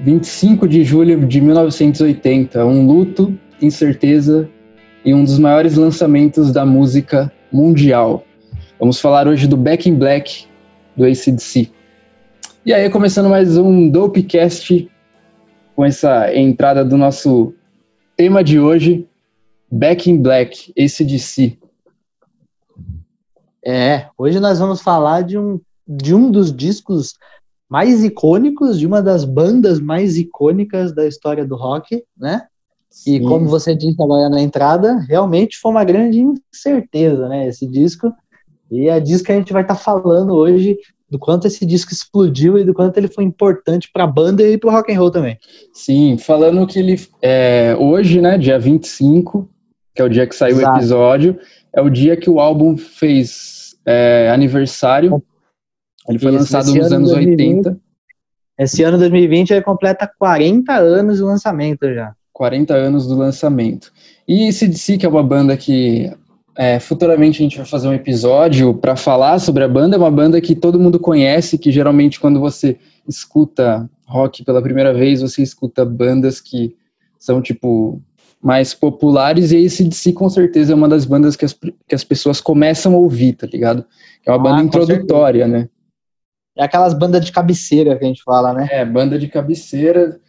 25 de julho de 1980, um luto, incerteza e um dos maiores lançamentos da música mundial. Vamos falar hoje do Back in Black do ACDC. E aí, começando mais um Dopecast com essa entrada do nosso tema de hoje, Back in Black, ACDC. É, hoje nós vamos falar de um, de um dos discos mais icônicos, de uma das bandas mais icônicas da história do rock, né? Sim. E como você disse agora na entrada, realmente foi uma grande incerteza, né? Esse disco. E é disso que a gente vai estar tá falando hoje, do quanto esse disco explodiu e do quanto ele foi importante para a banda e para o rock and roll também. Sim, falando que ele é, hoje, né, dia 25, que é o dia que saiu Exato. o episódio, é o dia que o álbum fez é, aniversário ele foi Isso, lançado nos anos 2020, 80. Esse ano 2020 ele completa 40 anos do lançamento já. 40 anos do lançamento. E CDC, que é uma banda que é, futuramente a gente vai fazer um episódio para falar sobre a banda, é uma banda que todo mundo conhece, que geralmente quando você escuta rock pela primeira vez, você escuta bandas que são tipo mais populares, e esse DC com certeza é uma das bandas que as, que as pessoas começam a ouvir, tá ligado? É uma ah, banda introdutória, certeza. né? É aquelas bandas de cabeceira que a gente fala, né? É, banda de cabeceira,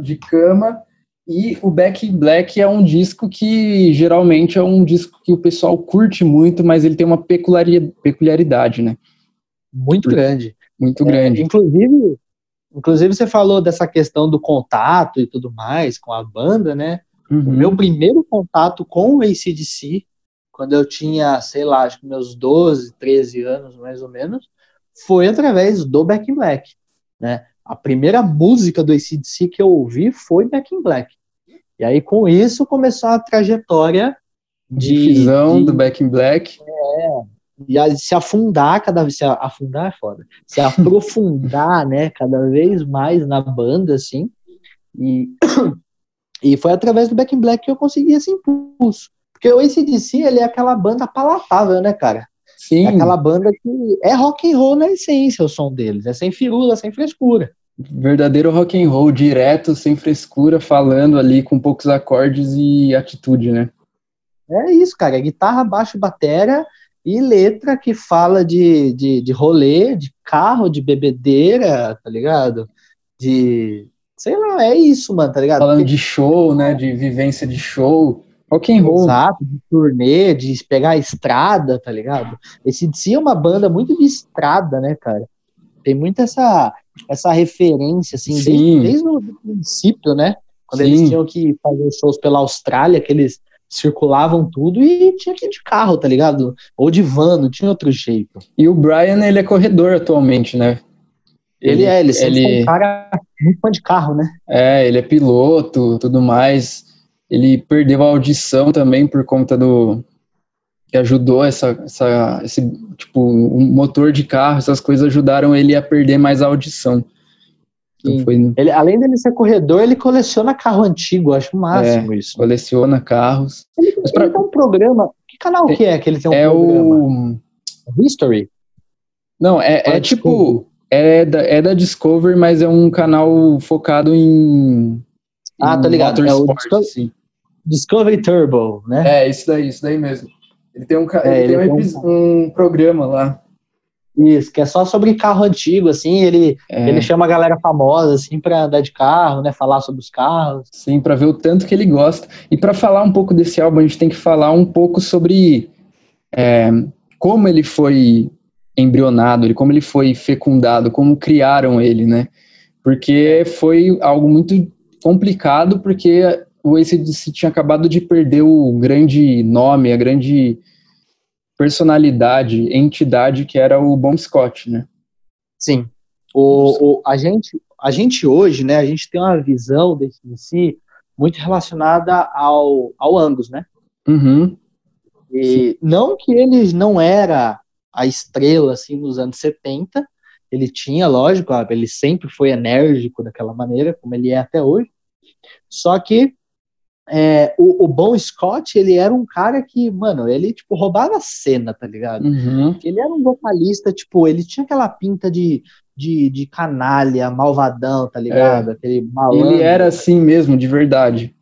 de cama. E o Back in Black é um disco que geralmente é um disco que o pessoal curte muito, mas ele tem uma peculiaridade, né? Muito grande. Muito grande. É, inclusive, inclusive, você falou dessa questão do contato e tudo mais com a banda, né? Uhum. O meu primeiro contato com o ACDC, quando eu tinha, sei lá, acho que meus 12, 13 anos mais ou menos, foi através do Back in Black, né? A primeira música do ACDC que eu ouvi foi Back in Black. E aí, com isso, começou a trajetória de... Difusão do Back in Black. É, e se afundar cada vez... Se afundar é foda. Se aprofundar, né, cada vez mais na banda, assim. E, e foi através do Back in Black que eu consegui esse impulso. Porque o ACDC, ele é aquela banda palatável, né, cara? Sim. É aquela banda que é rock and roll na essência, o som deles. É sem firula, sem frescura. Verdadeiro rock and roll, direto, sem frescura, falando ali com poucos acordes e atitude, né? É isso, cara. É guitarra, baixo, bateria e letra que fala de, de, de rolê, de carro, de bebedeira, tá ligado? De. Sei lá, é isso, mano, tá ligado? Falando Porque... de show, né? De vivência de show. Rock and roll. Exato, de turnê, de pegar a estrada, tá ligado? Esse DC é uma banda muito de estrada, né, cara? Tem muito essa, essa referência, assim, desde, desde, o princípio, né? Quando Sim. eles tinham que fazer shows pela Austrália, que eles circulavam tudo e tinha que ir de carro, tá ligado? Ou de van, não tinha outro jeito. E o Brian, ele é corredor atualmente, né? Ele, ele é, ele sempre ele... um cara muito fã de carro, né? É, ele é piloto, tudo mais ele perdeu a audição também por conta do que ajudou essa, essa esse tipo um motor de carro, essas coisas ajudaram ele a perder mais a audição. Então foi... ele, além dele ser corredor, ele coleciona carro antigo, acho o máximo é, isso. Coleciona carros. Ele, Mas pra... ele tem um programa. Que canal é, que é que ele tem um é programa? O History? Não, é, é tipo. É da, é da Discovery, mas é um canal focado em. Ah, tá ligado. É o Discovery, assim. Discovery Turbo, né? É, isso daí, isso daí mesmo. Ele tem um, é, ele tem um, tem um, um, programa lá. Isso, que é só sobre carro antigo, assim, ele, é. ele chama a galera famosa, assim, pra andar de carro, né, falar sobre os carros. Sim, para ver o tanto que ele gosta. E para falar um pouco desse álbum, a gente tem que falar um pouco sobre é, como ele foi embrionado, ele, como ele foi fecundado, como criaram ele, né? Porque foi algo muito complicado, porque o ACDC tinha acabado de perder o grande nome, a grande personalidade, entidade que era o Bom Scott, né? Sim. O, o, a, gente, a gente hoje, né, a gente tem uma visão do ACDC muito relacionada ao, ao Angus, né? Uhum. E não que ele não era a estrela, assim, nos anos 70, ele tinha, lógico, ele sempre foi enérgico daquela maneira, como ele é até hoje, só que é, o, o Bon Scott, ele era um cara que, mano, ele, tipo, roubava a cena, tá ligado? Uhum. Ele era um vocalista, tipo, ele tinha aquela pinta de, de, de canalha, malvadão, tá ligado? É. Aquele malandro. Ele era assim mesmo, de verdade.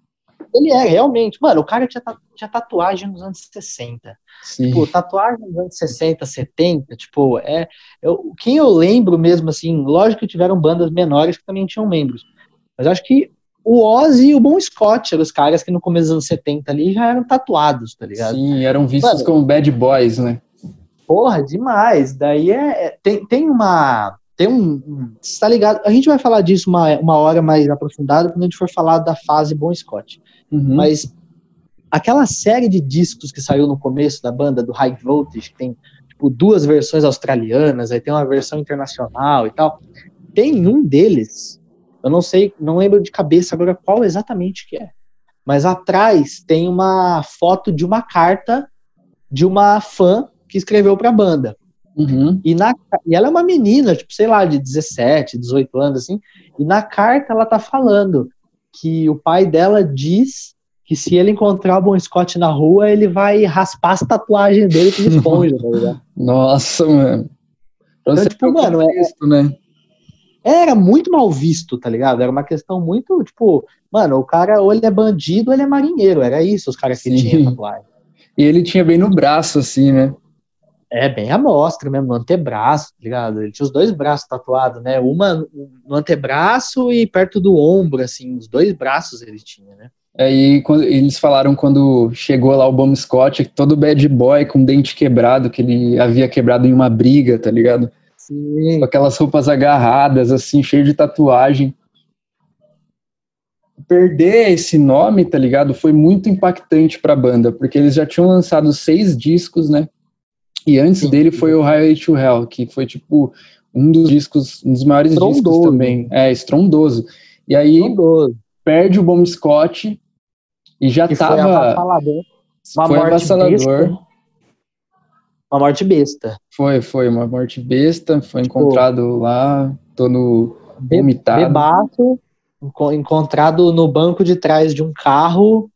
Ele é, realmente. Mano, o cara tinha, tinha tatuagem nos anos 60. Sim. Tipo, tatuagem nos anos 60, 70, tipo, é. Eu, quem eu lembro mesmo, assim, lógico que tiveram bandas menores que também tinham membros. Mas acho que o Ozzy e o Bon Scott eram os caras que no começo dos anos 70 ali já eram tatuados, tá ligado? Sim, eram vistos Mano, como bad boys, né? Porra, demais. Daí é. é- tem, tem uma. Tem um. um- Você tá ligado? A gente vai falar disso uma, uma hora mais aprofundada quando a gente for falar da fase Bon Scott. Uhum. Mas aquela série de discos que saiu no começo da banda, do High Voltage, que tem tipo, duas versões australianas, aí tem uma versão internacional e tal. Tem um deles, eu não sei, não lembro de cabeça agora qual exatamente que é. Mas atrás tem uma foto de uma carta de uma fã que escreveu para a banda. Uhum. E, na, e ela é uma menina, tipo, sei lá, de 17, 18 anos, assim. E na carta ela tá falando que o pai dela diz que se ele encontrar o Bon Scott na rua, ele vai raspar as tatuagens dele com esponja, tá ligado? Nossa, mano. Então, tipo, mano, é- né? Era muito mal visto, tá ligado? Era uma questão muito, tipo, mano, o cara ou ele é bandido ou ele é marinheiro. Era isso os caras que tinham tatuagem. E ele tinha bem no braço, assim, né? É, bem à mostra mesmo, no antebraço, tá ligado? Ele tinha os dois braços tatuados, né? Uma no antebraço e perto do ombro, assim, os dois braços ele tinha, né? Aí quando, eles falaram quando chegou lá o Bom Scott, todo bad boy com dente quebrado, que ele havia quebrado em uma briga, tá ligado? Sim. Com aquelas roupas agarradas, assim, cheio de tatuagem. Perder esse nome, tá ligado? Foi muito impactante pra banda, porque eles já tinham lançado seis discos, né? E antes Sim. dele foi o Highway to Hell, que foi, tipo, um dos discos, um dos maiores discos Estrondoso. também. É, estrondoso. E aí Estrondoso. perde o Bom Scott e já Que foi tava. avassalador. Uma Foi morte avassalador. Uma morte besta. Foi, foi uma morte besta. Foi encontrado lá, todo vomitado. Bebaço, enco- encontrado no banco de trás de um carro,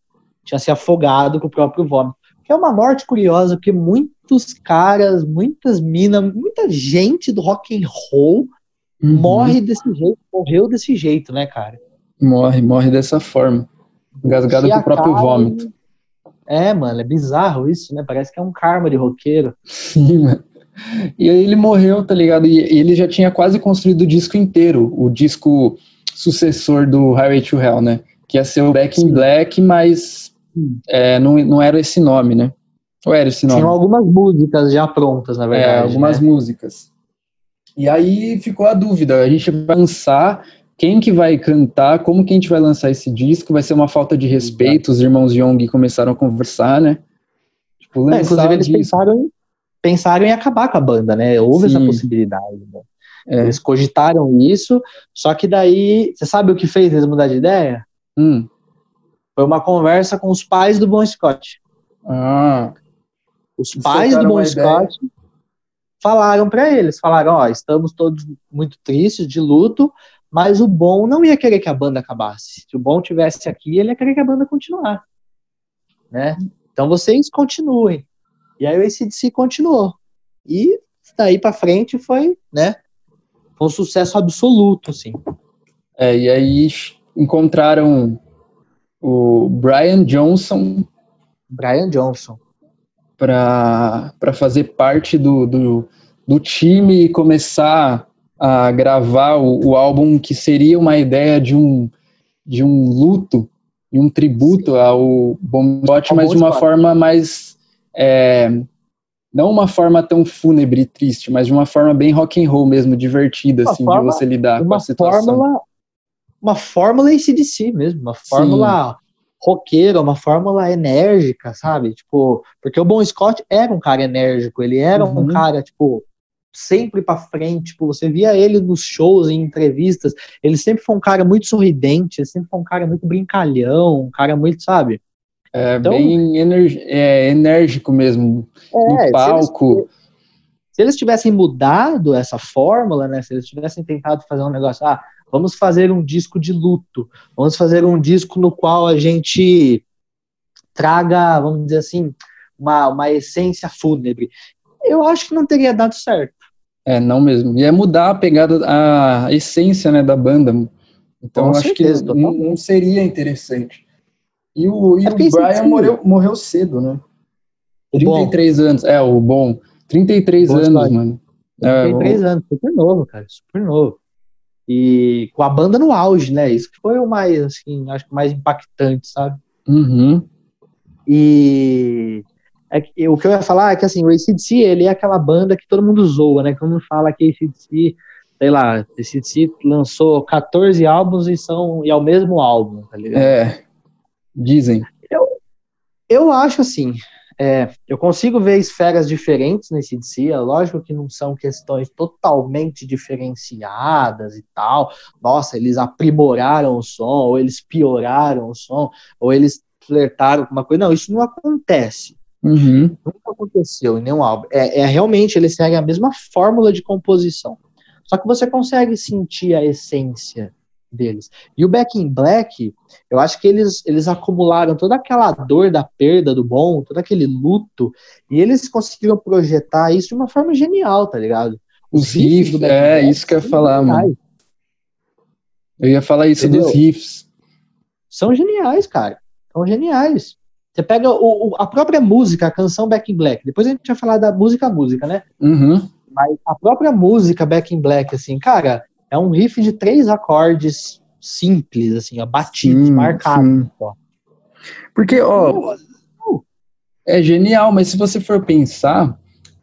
tinha se afogado com o próprio vômito. Que é uma morte curiosa, porque muitos caras, muitas minas, muita gente do rock and roll Uhum. morre desse jeito, morreu desse jeito, né, cara? Morre, morre dessa forma. Engasgado com o próprio vômito. É, mano, é bizarro isso, né? Parece que é um karma de roqueiro. Sim, mano. E aí ele morreu, tá ligado? E ele já tinha quase construído o disco inteiro, o disco sucessor do Highway to Hell, né? Que ia ser o Back in Sim. Black, mas é, não, não era esse nome, né? Ou era esse nome? Tinham algumas músicas já prontas, na verdade. É, algumas né? músicas. E aí ficou a dúvida, a gente vai lançar, quem que vai cantar, como que a gente vai lançar esse disco, vai ser uma falta de respeito, os irmãos Young começaram a conversar, né? Tipo, É, inclusive, eles pensaram em, pensaram em acabar com a banda, né? Houve essa Sim. possibilidade. né? É. Eles cogitaram isso, só que daí, você sabe o que fez eles mudar de ideia? Hum. Foi uma conversa com os pais do Bon Scott. Ah, Os pais do Bon. Scott falaram para eles, falaram, ó, estamos todos muito tristes, de luto, mas o Bon não ia querer que a banda acabasse. Se o Bon tivesse aqui, ele ia querer que a banda continuasse, né? Então vocês continuem. E aí o ACDC continuou. E daí para frente foi, né? Foi um sucesso absoluto, assim. é, e aí encontraram o Brian Johnson Brian Johnson. para fazer parte do, do, do time e começar a gravar o, o álbum que seria uma ideia de um, de um luto e um tributo ao Bon Scott, mas de uma forma mais é, não uma forma tão fúnebre e triste, mas de uma forma bem rock and roll mesmo, divertida assim, forma- de você lidar com a uma situação. fórmula uma fórmula ACDC mesmo, uma fórmula roqueira, uma fórmula enérgica, sabe? Tipo, porque o Bon Scott era um cara enérgico, ele era um Uhum. cara, tipo, sempre pra frente, tipo, você via ele nos shows, em entrevistas, ele sempre foi um cara muito sorridente, ele sempre foi um cara muito brincalhão, um cara muito, sabe? É Então- bem é, enérgico mesmo É, se no eles- palco. se eles tivessem mudado essa fórmula, né? Se eles tivessem tentado fazer um negócio, ah, vamos fazer um disco de luto, vamos fazer um disco no qual a gente traga, vamos dizer assim, uma, uma essência fúnebre. Eu acho que não teria dado certo. É, não mesmo. Ia mudar a pegada, a essência né, da banda. Então, Com acho certeza, que não, não, seria interessante. E o, e é o Brian morreu, morreu cedo, né? O 33 bom. anos. É, o bom. 33 bom, anos, mano. 33 é, anos, super novo, cara, super novo. E com a banda no auge, né? Isso que foi o mais, assim, acho que mais impactante, sabe? Uhum. E é que, o que eu ia falar é que assim, o ACDC, ele é aquela banda que todo mundo zoa, né? Que todo mundo fala que ACDC, sei lá, ACDC lançou 14 álbuns e são e é o mesmo álbum, tá ligado? É. Dizem. Eu, eu acho assim, é, eu consigo ver esferas diferentes nesse DC, é lógico que não são questões totalmente diferenciadas e tal. Nossa, eles aprimoraram o som, ou eles pioraram o som, ou eles flertaram com uma coisa. Não, isso não acontece. Uhum. Nunca aconteceu em nenhum álbum. É, é realmente eles seguem a mesma fórmula de composição. Só que você consegue sentir a essência deles. E o Back in Black, eu acho que eles, eles acumularam toda aquela dor da perda do bom, todo aquele luto, e eles conseguiram projetar isso de uma forma genial, tá ligado? Os, Os riffs, riffs é, Black isso que eu ia falar, geniais. mano. Eu ia falar isso Entendeu? dos riffs. São geniais, cara. São geniais. Você pega o, o, a própria música, a canção Back in Black. Depois a gente vai falar da música música, né? Uhum. Mas a própria música Back in Black, assim, cara, é um riff de três acordes simples, assim, ó, batidos, sim, marcados. Ó. Porque, ó, é genial, mas se você for pensar,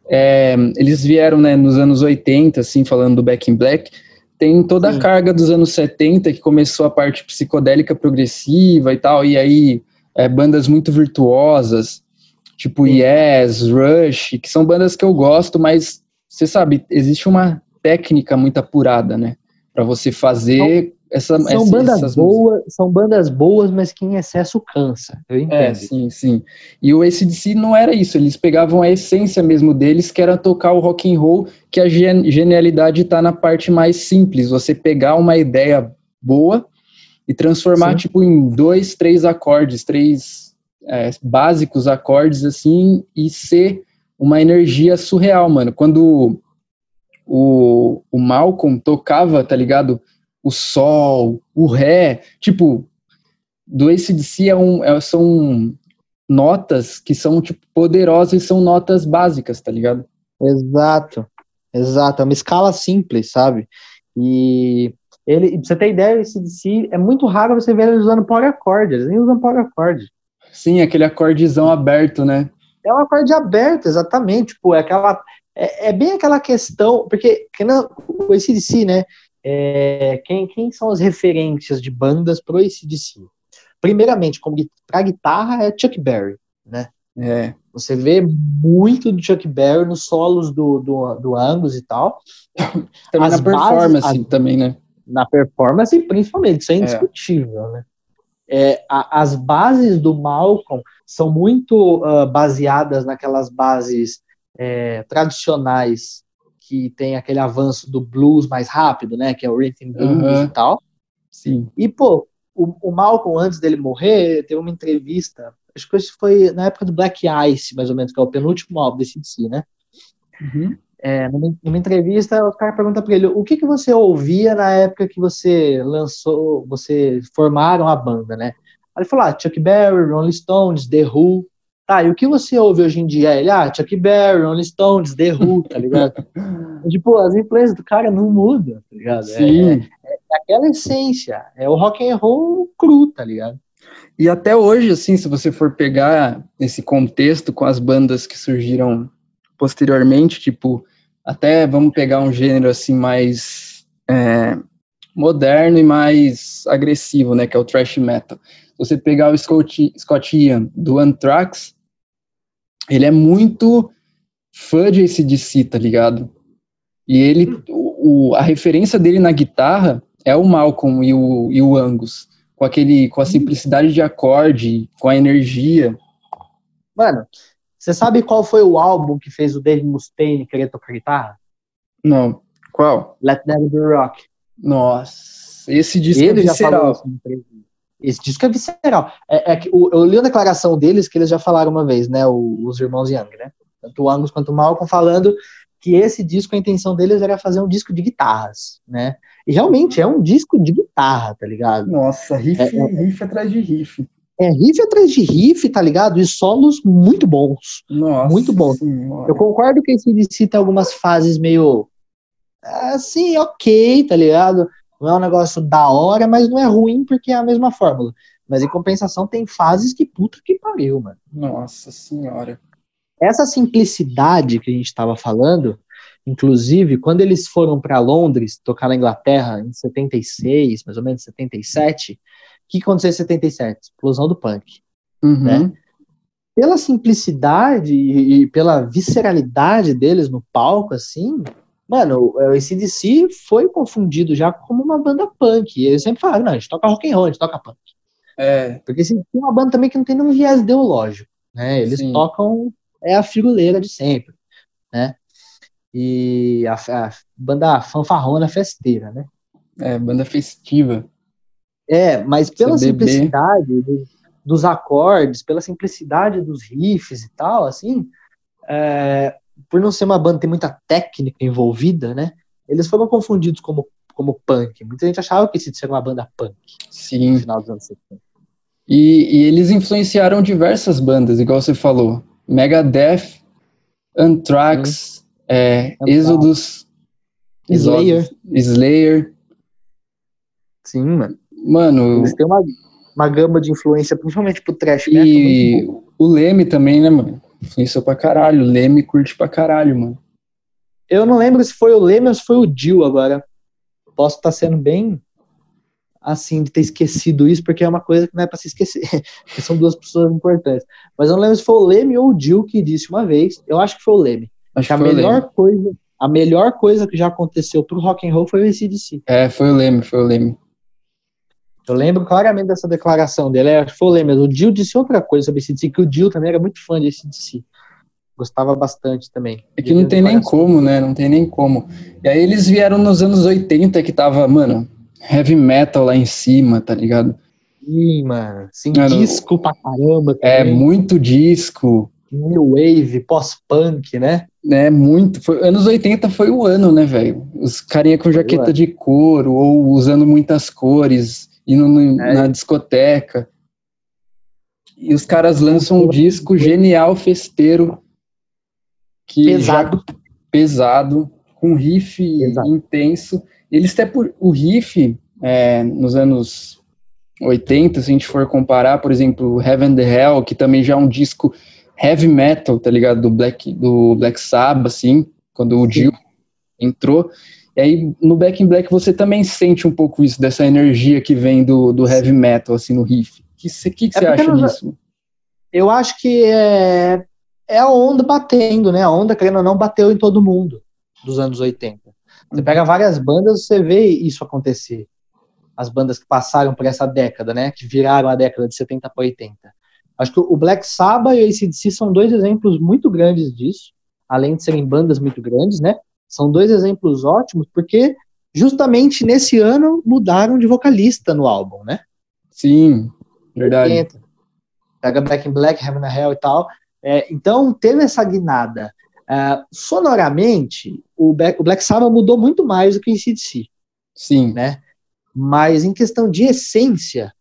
é, eles vieram, né, nos anos 80, assim, falando do Back in Black, tem toda a carga dos anos 70, que começou a parte psicodélica progressiva e tal, e aí é, bandas muito virtuosas, tipo Sim. Yes, Rush, que são bandas que eu gosto, mas você sabe, existe uma técnica muito apurada, né? Para você fazer essa, são essa, bandas boas, são bandas boas, mas que em excesso cansa. Eu é, entendo. É, sim, sim. E o ACDC não era isso, eles pegavam a essência mesmo deles, que era tocar o rock and roll, que a genialidade está na parte mais simples, você pegar uma ideia boa e transformar, Sim. tipo, em dois, três acordes, três é, básicos acordes, assim, e ser uma energia surreal, mano. Quando o, o Malcolm tocava, tá ligado? O sol, o ré, tipo, do ACDC é um, é, são notas que são, tipo, poderosas e são notas básicas, tá ligado? Exato, exato, é uma escala simples, sabe? E ele, pra você ter ideia, esse DC é muito raro você ver ele usando power accord, eles nem usam power accord. Sim, aquele acordezão aberto, né? É um acorde aberto, exatamente. Tipo, é aquela. É, é bem aquela questão, porque não, o ACDC, né? É, quem, quem são as referências de bandas pro ACDC? Primeiramente, como para guitarra é Chuck Berry, né? É. Você vê muito do Chuck Berry nos solos do, do, do Angus e tal. também as na performance, também, né? Na performance, principalmente, isso é, é. indiscutível, é. né? É, a, as bases do Malcolm são muito uh, baseadas naquelas bases é, tradicionais que tem aquele avanço do blues mais rápido, né? Que é o rhythm blues uhum. e tal. Sim. E, pô, o, o, Malcolm, antes dele morrer, teve uma entrevista, acho que isso foi na época do Black Ice, mais ou menos, que é o penúltimo álbum desse DC, né? Uhum. É, numa, entrevista, o cara pergunta para ele: o que, que você ouvia na época que você lançou, você formaram a banda, né? Aí ele falou: ah, Chuck Berry, Rolling Stones, The Who. Tá, e o que você ouve hoje em dia? Ele, ah, Chuck Berry, Rolling Stones, The Who, tá ligado? tipo, as influências do cara não mudam, tá ligado? É, Sim. É, é, aquela essência, é o rock and roll cru, tá ligado? E até hoje, assim, se você for pegar esse contexto com as bandas que surgiram posteriormente, tipo, até vamos pegar um gênero assim mais é, moderno e mais agressivo, né, que é o thrash metal. Se você pegar o Scott, Scott Ian do Anthrax, ele é muito fã de ACDC, tá ligado? E ele, o, a referência dele na guitarra é o Malcolm e o, e o Angus, com aquele, com a simplicidade de acorde, com a energia. Mano, você sabe qual foi o álbum que fez o Dave Mustaine querer tocar guitarra? Não. Qual? Let There Be Rock. Nossa. Esse disco ele é visceral. Esse disco é visceral. É, é que o, eu li a declaração deles que eles já falaram uma vez, né? O, os irmãos Young, né? Tanto o Angus quanto o Malcolm falando que esse disco, a intenção deles era fazer um disco de guitarras, né? E realmente é um disco de guitarra, tá ligado? Nossa, riff, é, é, riff atrás de riff. É, riff atrás de riff, tá ligado? E solos muito bons. Nossa. Muito bons. Senhora. Eu concordo que esse DC tem algumas fases meio. Assim, ok, tá ligado? Não é um negócio da hora, mas não é ruim porque é a mesma fórmula. Mas em compensação tem fases que puta que pariu, mano. Nossa senhora. Essa simplicidade que a gente estava falando, inclusive, quando eles foram para Londres, tocar na Inglaterra em 76, mais ou menos 77, o que aconteceu em 77? Explosão do punk. Uhum. Né? Pela simplicidade e, e, pela visceralidade deles no palco, assim, mano, o ACDC foi confundido já como uma banda punk. E eles sempre falaram, não, a gente toca rock and roll, a gente toca punk. É. Porque assim, tem uma banda também que não tem nenhum viés ideológico. Né? Eles Sim. tocam é a figuleira de sempre, né? E a, a banda fanfarrona festeira, né? É, banda festiva. É, mas pela CBB. simplicidade do, dos acordes, pela simplicidade dos riffs e tal, assim, é, por não ser uma banda que tem muita técnica envolvida, né? Eles foram confundidos como, como punk. Muita gente achava que isso era uma banda punk. Sim. No final dos anos 70. E, e eles influenciaram diversas bandas, igual você falou. Megadeth, Anthrax, é, Exodus, Slayer. Slayer. Sim, mano. Mano. Eles têm uma, uma gama de influência, principalmente pro trash metal. E o Leme também, né, mano? Influenciou pra caralho. O Leme curte pra caralho, mano. Eu não lembro se foi o Leme ou se foi o Jill agora. Posso estar tá sendo bem assim de ter esquecido isso, porque é uma coisa que não é para se esquecer, são duas pessoas importantes. Mas eu não lembro se foi o Leme ou o Jill que disse uma vez, eu acho que foi o Leme. Acho que a melhor coisa, a melhor coisa que já aconteceu pro rock and roll foi o ACDC. É, foi o Leme, foi o Leme. Eu lembro claramente dessa declaração dele, é, foi o Leme, o Jill disse outra coisa sobre ACDC, que o Jill também era muito fã de ACDC. Gostava bastante também. É que não tem nem como, né? Não tem nem como. E aí eles vieram nos anos 80 que tava, mano, heavy metal lá em cima, tá ligado? Sim, mano. Sim, mano, disco pra caramba. É, também. É, muito disco. New Wave, pós-punk, né? É, muito. Foi, anos 80 foi o ano, né, velho? Os carinha com jaqueta de couro ou usando muitas cores, indo no, é. na discoteca. E os caras lançam um disco genial, festeiro. Que pesado. Já, pesado, com riff Exato. intenso. Eles até por o riff é, nos anos 80, se a gente for comparar, por exemplo, Heaven the Hell, que também já é um disco heavy metal, tá ligado? Do Black, do Black Sabbath, assim, quando o Dio entrou. E aí, no Back in Black, você também sente um pouco isso, dessa energia que vem do, do heavy metal, assim, no riff. O que, que, que, você é acha disso? Eu acho que é, é a onda batendo, né? A onda, querendo ou não, bateu em todo mundo dos anos 80. Você pega várias bandas, você vê isso acontecer. As bandas que passaram por essa década, né? Que viraram a década de 70 para 80. Acho que o Black Sabbath e o ACDC são dois exemplos muito grandes disso, além de serem bandas muito grandes, né? São dois exemplos ótimos, porque justamente nesse ano mudaram de vocalista no álbum, né? Sim, verdade. Pega Black in Black, Heaven and Hell e tal. É, então, teve essa guinada. Uh, sonoramente, o Black, o Black Sabbath mudou muito mais do que o ACDC. Sim. Né? Mas em questão de essência,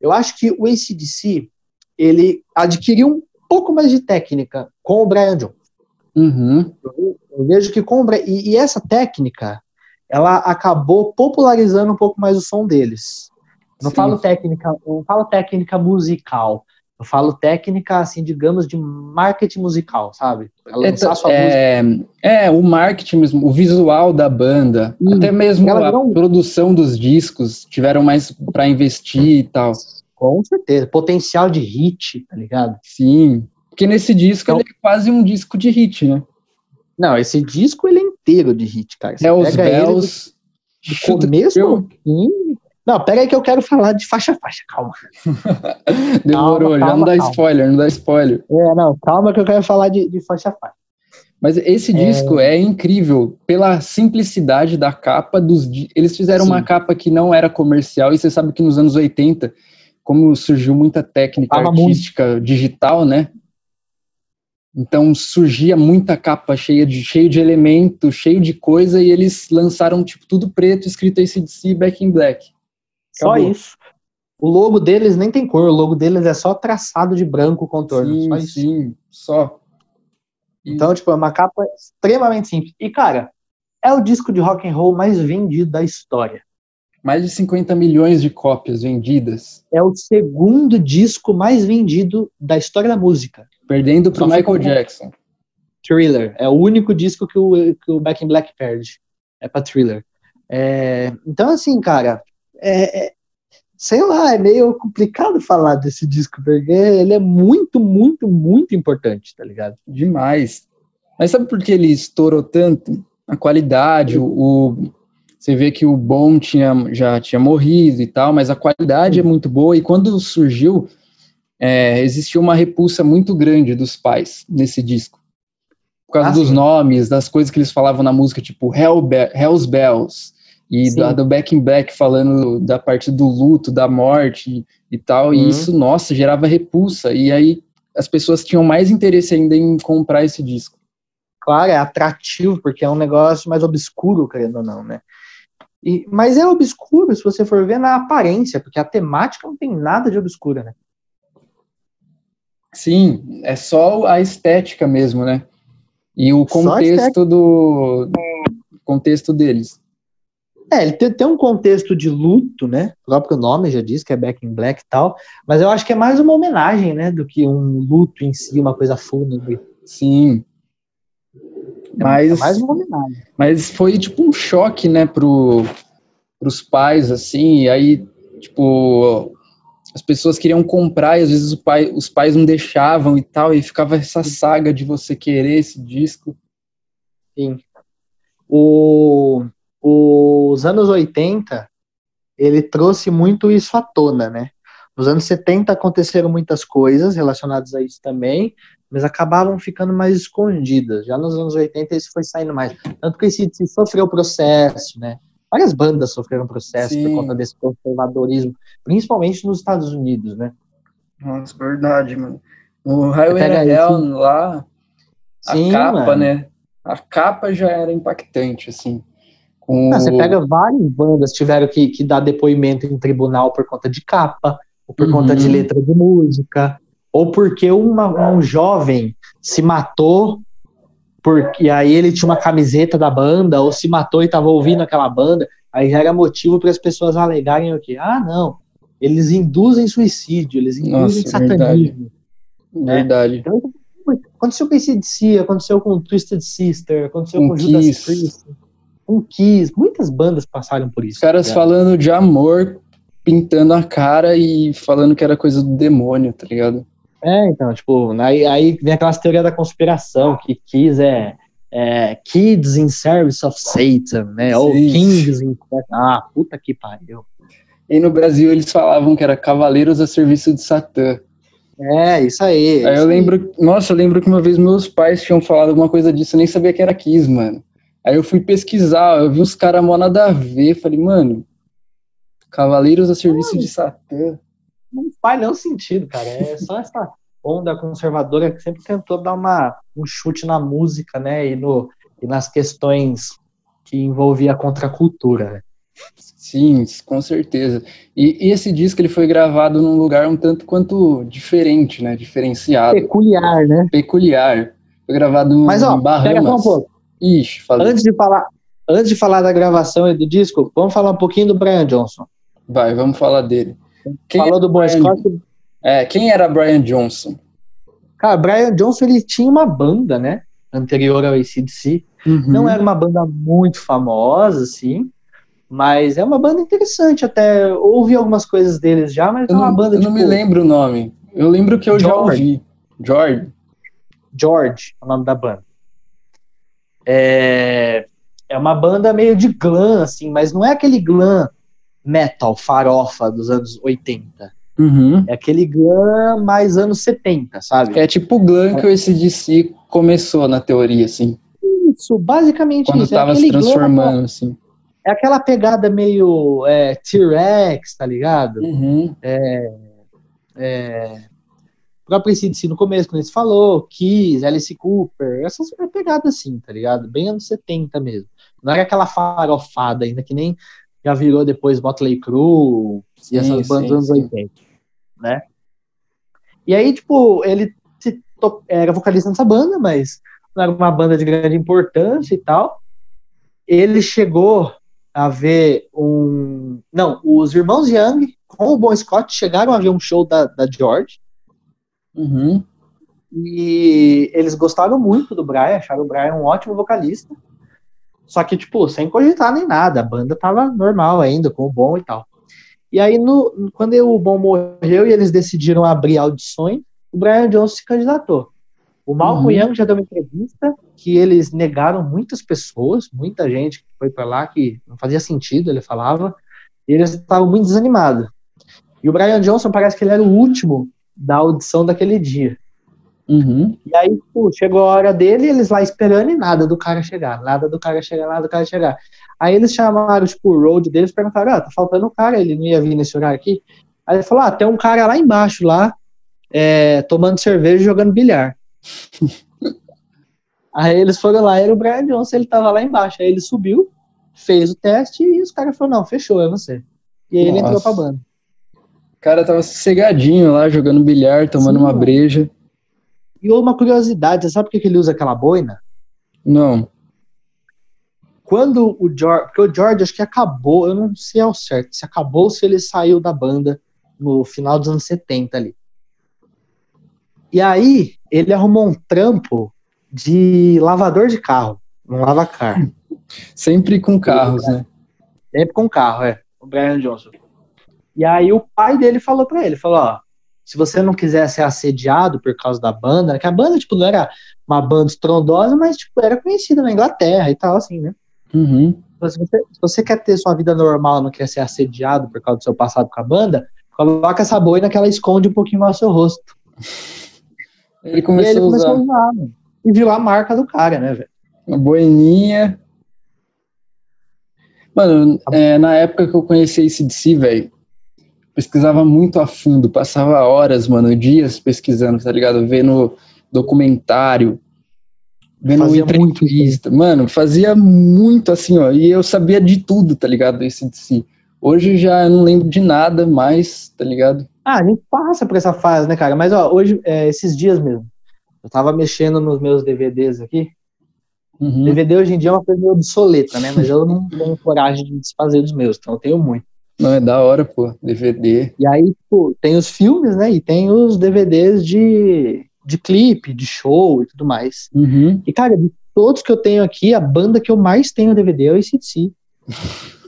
eu acho que o ACDC ele adquiriu um pouco mais de técnica com o Brian Jones. Uhum. Eu, eu, vejo que com o Brian, e, e, essa técnica ela acabou popularizando um pouco mais o som deles. Não Sim. falo técnica, não falo técnica musical, eu falo técnica, assim, digamos, de marketing musical, sabe? É, é, é, o marketing mesmo, o visual da banda, hum, até mesmo a não... produção dos discos, tiveram mais para investir e tal. Com certeza, potencial de hit, tá ligado? Sim, porque nesse disco então, ele é quase um disco de hit, né? Não, esse disco ele é inteiro de hit, cara. Você é os Bells, do começo ao fim, não, pera aí que eu quero falar de faixa a faixa, calma. Demorou, calma, já não dá calma. spoiler, não dá spoiler. É, não, calma que eu quero falar de, de faixa a faixa. Mas esse é... disco é incrível pela simplicidade da capa dos. Eles fizeram Sim. uma capa que não era comercial, e você sabe que nos anos 80, como surgiu muita técnica Tava artística muito. digital, né? Então surgia muita capa cheia de, cheio de elemento, cheio de coisa, e eles lançaram tipo tudo preto, escrito ACDC Back in Black. Acabou. Só isso. O logo deles nem tem cor, o logo deles é só traçado de branco contorno. Sim, só sim, só. Então, tipo, é uma capa extremamente simples. E, cara, é o disco de rock and roll mais vendido da história. Mais de 50 milhões de cópias vendidas. É o segundo disco mais vendido da história da música. Perdendo para Michael Jackson. Thriller. É o único disco que o, que o Back in Black perde. É para Thriller. É, então, assim, cara, é, é, sei lá, é meio complicado falar desse disco, porque ele é muito, muito, muito importante, tá ligado? Demais. Mas sabe por que ele estourou tanto? A qualidade, o, o você vê que o bom tinha, já tinha morrido e tal, mas a qualidade é muito boa, e quando surgiu, é, existiu uma repulsa muito grande dos pais nesse disco. Por causa ah, dos sim. nomes, das coisas que eles falavam na música, tipo Hell Be Hell's Bells, e da, do Back in Black falando da parte do luto, da morte e, e tal, uhum. e isso, nossa, gerava repulsa, e aí as pessoas tinham mais interesse ainda em comprar esse disco. Claro, é atrativo, porque é um negócio mais obscuro, querendo ou não, né? E, mas é obscuro se você for ver na aparência, porque a temática não tem nada de obscura, né? Sim, é só a estética mesmo, né? E o contexto do contexto deles. É, ele tem, tem, um contexto de luto, né? O próprio nome já diz que é Back in Black e tal, mas eu acho que é mais uma homenagem, né? Do que um luto em si, uma coisa fúnebre. Sim. É mas, é mais uma homenagem. Mas foi tipo um choque, né, pro, pros pais, assim, e aí, tipo, as pessoas queriam comprar e às vezes pai, os pais não deixavam e tal, e ficava essa saga de você querer esse disco. Sim. O, os anos 80, ele trouxe muito isso à tona, né? Nos anos 70 aconteceram muitas coisas relacionadas a isso também, mas acabavam ficando mais escondidas. Já nos anos 80 isso foi saindo mais. Tanto que esse sofreu processo, né? Várias bandas sofreram processo Sim. por conta desse conservadorismo, principalmente nos Estados Unidos, né? Nossa, verdade, mano. O Highway Hell lá, a Sim, capa, mano. né? A capa já era impactante, assim. O... Ah, você pega várias bandas tiveram que, que dar depoimento em tribunal por conta de capa, ou por uhum. conta de uhum. letra de música, ou porque uma, um jovem se matou porque e aí ele tinha uma camiseta da banda, ou se matou e estava ouvindo aquela banda, aí já era motivo para as pessoas alegarem o quê? Ah, não, eles induzem suicídio, eles induzem Nossa, satanismo. Verdade. Né? Então, aconteceu com esse DC, aconteceu com Twisted Sister, aconteceu com, com Judas Priest com Kiss, muitas bandas passaram por isso. Os caras tá falando de amor, pintando a cara e falando que era coisa do demônio, tá ligado? É, então, tipo, aí, aí vem aquelas teorias da conspiração, que Kiss é, é Kids in Service of Satan, né? Sim. Ou Kings in... Ah, puta que pariu. E no Brasil eles falavam que era Cavaleiros a Serviço de Satã. É, isso aí. Aí isso eu lembro, aí. nossa, eu lembro que uma vez meus pais tinham falado alguma coisa disso, eu nem sabia que era Kiss, mano. Aí eu fui pesquisar, eu vi uns caras mó nada a ver, falei, mano, Cavaleiros a serviço de Satã. Não faz nenhum sentido, cara. É só essa onda conservadora que sempre tentou dar uma, um chute na música, né? E, no, e nas questões que envolvia a contracultura. Né? Sim, com certeza. E, e, esse disco ele foi gravado num lugar um tanto quanto diferente, né? Diferenciado. Peculiar, né? Peculiar. Foi gravado Mas, ó, em Bahamas. Pega um pouco. Ixi, antes de falar, antes de falar da gravação e do disco, vamos falar um pouquinho do Brian Johnson. Vai, vamos falar dele. Quem Falou do Bon Scott. É, quem era Brian Johnson? Cara, Brian Johnson ele tinha uma banda, né? Anterior ao ACDC. Uhum. Não era uma banda muito famosa, assim. Mas é uma banda interessante até. Ouvi algumas coisas deles já, mas eu é uma banda. Eu tipo, não me lembro o nome. Eu lembro que eu George. já ouvi. George. George, é o nome da banda. É, é uma banda meio de glam, assim, mas não é aquele glam metal farofa dos anos 80. Uhum. É aquele glam mais anos 70, sabe? É tipo o glam que o ACDC começou na teoria, assim. Isso, basicamente Quando isso. É tava se aquele glam, transformando, assim. é aquela pegada meio é, T-Rex, tá ligado? Uhum. É, o próprio ACDC no começo, quando ele falou, Kiss, Alice Cooper, essas pegadas assim, tá ligado? Bem anos 70 mesmo. Não era aquela farofada ainda, que nem já virou depois Motley Crue e essas bandas dos anos 80, né? E aí, tipo, ele era vocalista nessa banda, mas não era uma banda de grande importância e tal. Ele chegou a ver um... Não, os irmãos Young com o Bon Scott chegaram a ver um show da, da George Uhum. e eles gostaram muito do Brian, acharam o Brian um ótimo vocalista. Só que, tipo, sem cogitar nem nada, a banda tava normal ainda, com o Bom e tal. E aí, no, quando o Bom morreu e eles decidiram abrir audições, o Brian Jones se candidatou. O Malcolm Uhum. Young já deu uma entrevista que eles negaram muitas pessoas, muita gente que foi pra lá que não fazia sentido, ele falava, e eles estavam muito desanimados. E o Brian Johnson parece que ele era o último da audição daquele dia. Uhum. E aí, pô, chegou a hora dele, eles lá esperando e nada do cara chegar, nada do cara chegar, nada do cara chegar. Aí eles chamaram, tipo, o road deles, perguntaram, ah, tá faltando um cara, ele não ia vir nesse horário aqui. Aí ele falou, ah, tem um cara lá embaixo, lá, é, tomando cerveja e jogando bilhar. aí eles foram lá, era o Brian Johnson, ele tava lá embaixo. Aí ele subiu, fez o teste e os caras falaram, não, fechou, é você. E aí ele entrou Nossa. pra banda. O cara tava sossegadinho lá, jogando bilhar, tomando Sim, uma breja. E uma curiosidade, você sabe por que ele usa aquela boina? Não. quando o George, porque o George acho que acabou, eu não sei ao certo, se acabou ou se ele saiu da banda no final dos anos 70 ali. E aí, ele arrumou um trampo de lavador de carro, um lavacar. Sempre com carros, né? Sempre com carro, é. O Brian Johnson. E aí o pai dele falou pra ele, falou, ó, se você não quiser ser assediado por causa da banda, né, que a banda, tipo, não era uma banda estrondosa, mas, tipo, era conhecida na Inglaterra e tal, assim, né? Uhum. Então, Se você, se você quer ter sua vida normal, não quer ser assediado por causa do seu passado com a banda, coloca essa boina que ela esconde um pouquinho mais o seu rosto. Ele e começou ele a começou a usar usar, mano. E viu a marca do cara, né, velho? uma boininha. Mano, é, na época que eu conheci esse DC, velho, pesquisava muito a fundo, passava horas, mano, dias pesquisando, tá ligado? Vendo documentário, vendo Fazia muito entrevista. Mano, fazia muito assim, ó, e eu sabia de tudo, tá ligado? Esse DC. Hoje já não lembro de nada mais, tá ligado? Ah, a gente passa por essa fase, né, cara? Mas, ó, hoje, é, esses dias mesmo, eu tava mexendo nos meus DVDs aqui. Uhum. DVD hoje em dia é uma coisa meio obsoleta, né? Mas eu não tenho coragem de desfazer dos meus, então eu tenho muito. Não, é da hora, pô, DVD. E aí, tipo, tem os filmes, né? E tem os DVDs de, de clipe, de show e tudo mais. Uhum. E, cara, de todos que eu tenho aqui, a banda que eu mais tenho DVD é o ACDC.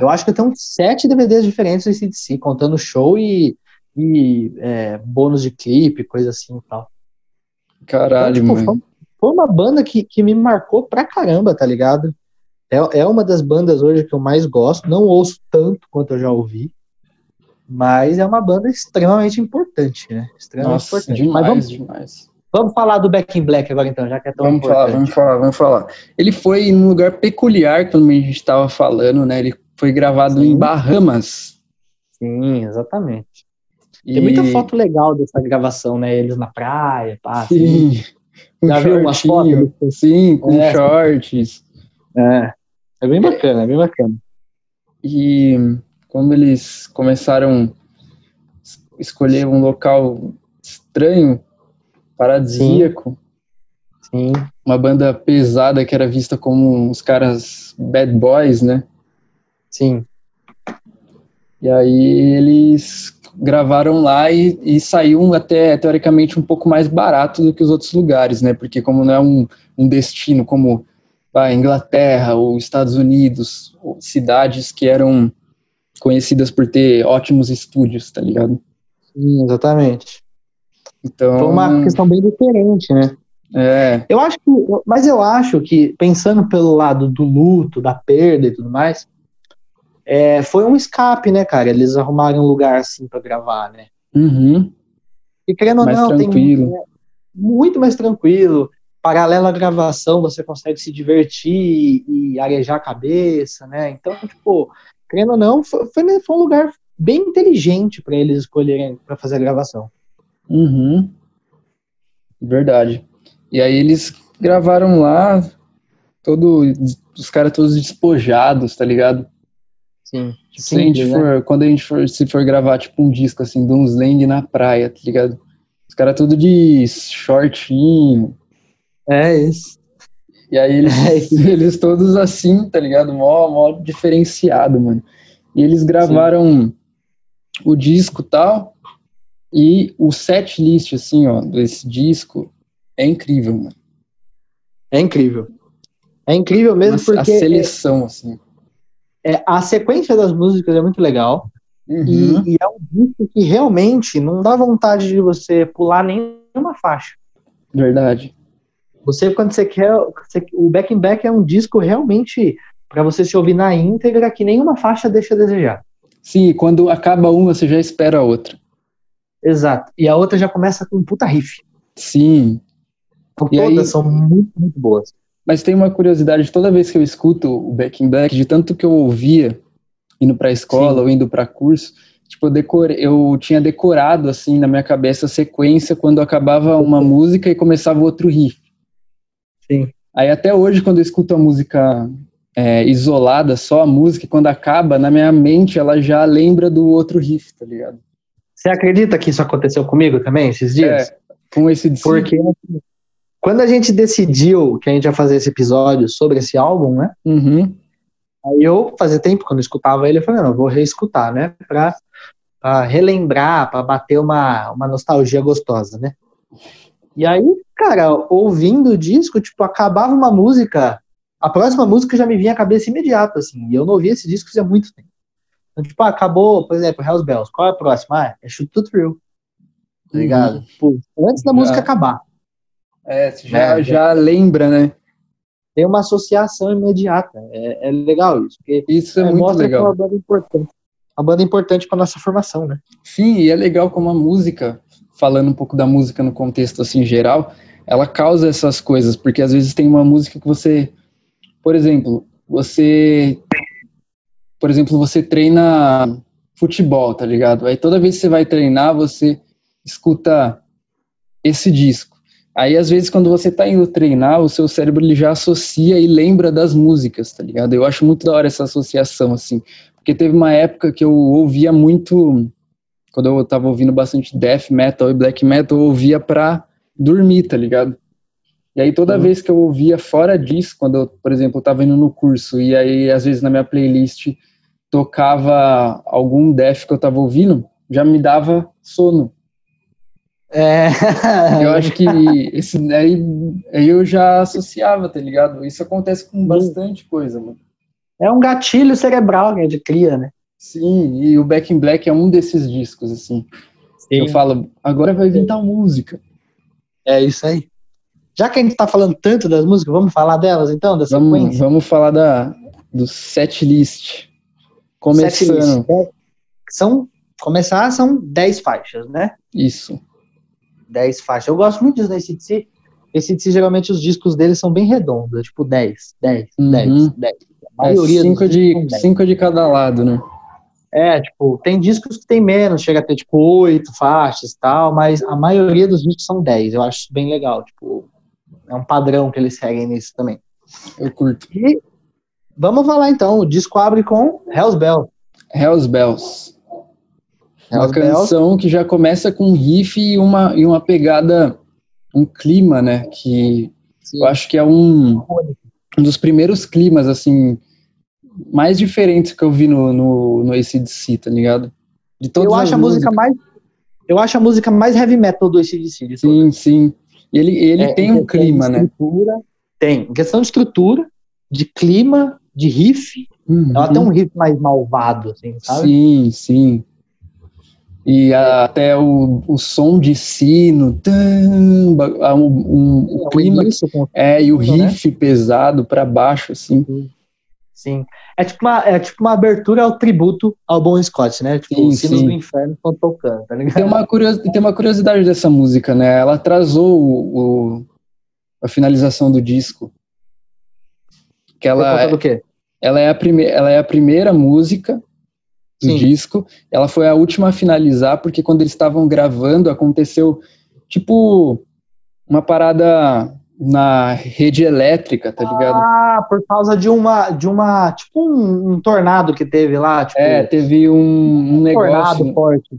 Eu acho que eu tenho sete DVDs diferentes do ACDC, contando show e, e é, bônus de clipe, coisa assim e tal. Caralho, Então, tipo, mano. foi, foi uma banda que, que me marcou pra caramba, tá ligado? É, é uma das bandas hoje que eu mais gosto. Não ouço tanto quanto eu já ouvi. Mas é uma banda extremamente importante, né? Extremamente Nossa, importante. demais, Mas vamos, demais. vamos falar do Back in Black agora então, já que é tão Vamos falar, importante. vamos falar, vamos falar. Ele foi num lugar peculiar, como a gente estava falando, né? Ele foi gravado Sim. em Bahamas. Sim, exatamente. E... Tem muita foto legal dessa gravação, né? Eles na praia, pá. assim. Sim. Um Já viu umas fotos? Sim, com É. shorts. É. É bem bacana, é bem bacana. E como eles começaram a escolher um local estranho, paradisíaco, Sim. uma banda pesada que era vista como uns caras bad boys, né? Sim. E aí eles gravaram lá e, e saiu até teoricamente um pouco mais barato do que os outros lugares, né? Porque como não é um, um destino como a Inglaterra ou Estados Unidos, ou cidades que eram conhecidas por ter ótimos estúdios, tá ligado? Sim, exatamente. Então, Foi uma questão bem diferente, né? é, Eu acho que, mas eu acho que, pensando pelo lado do luto, da perda e tudo mais, é, foi um escape, né, cara? Eles arrumaram um lugar assim para gravar, né? Uhum. E querendo ou mais não, tranquilo. tem muito mais tranquilo. Paralelo à gravação, você consegue se divertir e arejar a cabeça, né? Então, tipo, querendo ou não, foi, foi um lugar bem inteligente para eles escolherem para fazer a gravação. Uhum. Verdade. E aí eles gravaram lá, todo, os caras todos despojados, tá ligado? Sim. Se a gente Simples, for, né? quando a gente for, se for gravar tipo um disco assim, de uns land na praia, tá ligado? Os caras tudo de shortinho. É isso. E aí eles, É eles todos assim, tá ligado? Mó, mó diferenciado, mano. E eles gravaram o disco tal. E o set list, assim, ó, desse disco é incrível, mano. É incrível. É incrível mesmo Mas porque a seleção, assim. é, a sequência das músicas é muito legal. Uhum. E, e é um disco que realmente não dá vontade de você pular nenhuma faixa. Verdade. Você, quando você quer. você- o Back in Back é um disco realmente para você se ouvir na íntegra que nenhuma faixa deixa a desejar. Sim, quando acaba uma, você já espera a outra. Exato. E a outra já começa com um puta riff. Sim. Então, E todas aí- são muito, muito boas. Mas tem uma curiosidade, toda vez que eu escuto o Back in Black, de tanto que eu ouvia indo pra escola Sim. ou indo pra curso, tipo, eu, decor... eu tinha decorado, assim, na minha cabeça a sequência quando acabava uma música e começava outro riff. Sim. Aí até hoje, quando eu escuto a música é, isolada, só a música, e quando acaba, na minha mente ela já lembra do outro riff, tá ligado? Você acredita que isso aconteceu comigo também esses dias? É, com esse de Porque quando a gente decidiu que a gente ia fazer esse episódio sobre esse álbum, né? Uhum, Aí eu, fazia tempo, quando eu escutava ele, eu falei, não, eu vou reescutar, né? Pra, pra relembrar, pra bater uma, uma nostalgia gostosa, né? E aí, cara, ouvindo o disco, tipo, acabava uma música, a próxima música já me vinha à cabeça imediato, assim, e eu não ouvia esse disco fazia muito tempo. Então, tipo, ah, acabou, por exemplo, Hells Bells, qual é a próxima? Ah, é Shoot to Thrill, tá ligado? Tipo, antes da Já. música acabar. É, você já, É, já lembra, né? Tem uma associação imediata. É, é legal isso, porque Isso é, é, muito mostra que é legal. uma banda importante. Uma banda importante para nossa formação, né? Sim, e é legal como a música, falando um pouco da música no contexto assim geral, ela causa essas coisas, porque às vezes tem uma música que você, por exemplo, você, por exemplo, você treina futebol, tá ligado? Aí toda vez que você vai treinar, você escuta esse disco. Aí às vezes quando você tá indo treinar, o seu cérebro ele já associa e lembra das músicas, tá ligado? Eu acho muito da hora essa associação assim, porque teve uma época que eu ouvia muito quando eu tava ouvindo bastante death metal e black metal, eu ouvia pra dormir, tá ligado? E aí toda Uhum. vez que eu ouvia fora disso, quando eu, por exemplo, eu tava indo no curso e aí às vezes na minha playlist tocava algum death que eu tava ouvindo, já me dava sono. É. Eu acho que esse aí, aí eu já associava, tá ligado? Isso acontece com bastante coisa, mano. É um gatilho cerebral que a gente cria, né? Sim, e o Back in Black é um desses discos, assim. Eu falo, agora vai vir tal música. É isso aí. Já que a gente tá falando tanto das músicas, vamos falar delas então, da Vamos, sequência? vamos falar da, do set list. Começando. Setlist. É, São, começar são 10 faixas, né? Isso. 10 faixas. Eu gosto muito disso da ACDC. ACDC, geralmente, os discos deles são bem redondos, é tipo 10, 10, Uhum. 10, 10. A É maioria cinco, dos discos são de, 10. cinco de cada lado, né? É, tipo, tem discos que tem menos, chega a ter tipo 8 faixas e tal, mas a maioria dos discos são 10. Eu acho isso bem legal, tipo, é um padrão que eles seguem nisso também. Eu curto. E vamos falar então, o disco abre com Hells Bell. Hells Bells. Uma Hells Bells. canção que já começa com um riff e uma, e uma pegada, um clima, né? Que eu acho que é um, um dos primeiros climas, assim, mais diferentes que eu vi no, no, no ACDC, tá ligado? De todas Eu acho a música mais eu acho a música mais heavy metal do ACDC. de todas. Sim, sim. Ele, ele É, tem em um clima, né? Tem. Em questão de estrutura, de clima, de riff, ela tem um riff mais malvado, assim, sabe? Sim, sim. E a- até o, o som de sino, a- um, um- o O clima início é e o né? riff pesado pra baixo, assim. Sim. É tipo uma, é tipo uma abertura ao tributo ao Bon Scott, né? Tipo, sim, os sinos sim. do inferno estão tocando, tá ligado? Tem uma, curios, tem uma curiosidade dessa música, né? Ela atrasou o, o a finalização do disco. Que ela, do quê? Ela é, a prime, ela é a primeira música do sim. disco. Ela foi a última a finalizar, porque quando eles estavam gravando, aconteceu, tipo, uma parada na rede elétrica, tá ligado? Ah, por causa de uma, de uma, tipo um, um tornado que teve lá, tipo, É, teve um, um, um negócio. Tornado forte.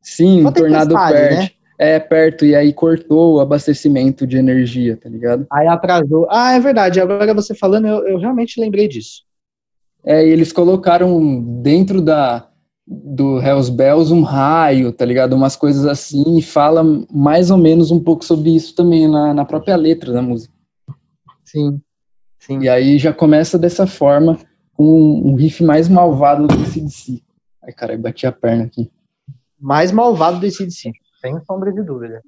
Sim, um tornado perto. Né? É, perto, e aí cortou o abastecimento de energia, tá ligado? Aí atrasou. Ah, é verdade, agora você falando, eu, eu realmente lembrei disso. É, e eles colocaram dentro da, do Hells Bells um raio, tá ligado? Umas coisas assim, e fala mais ou menos um pouco sobre isso também na, na própria letra da música. Sim, sim. E aí já começa dessa forma, com um, um riff mais malvado do CDC. Ai, cara, bati a perna aqui. Mais malvado do CDC, sem sombra de dúvida.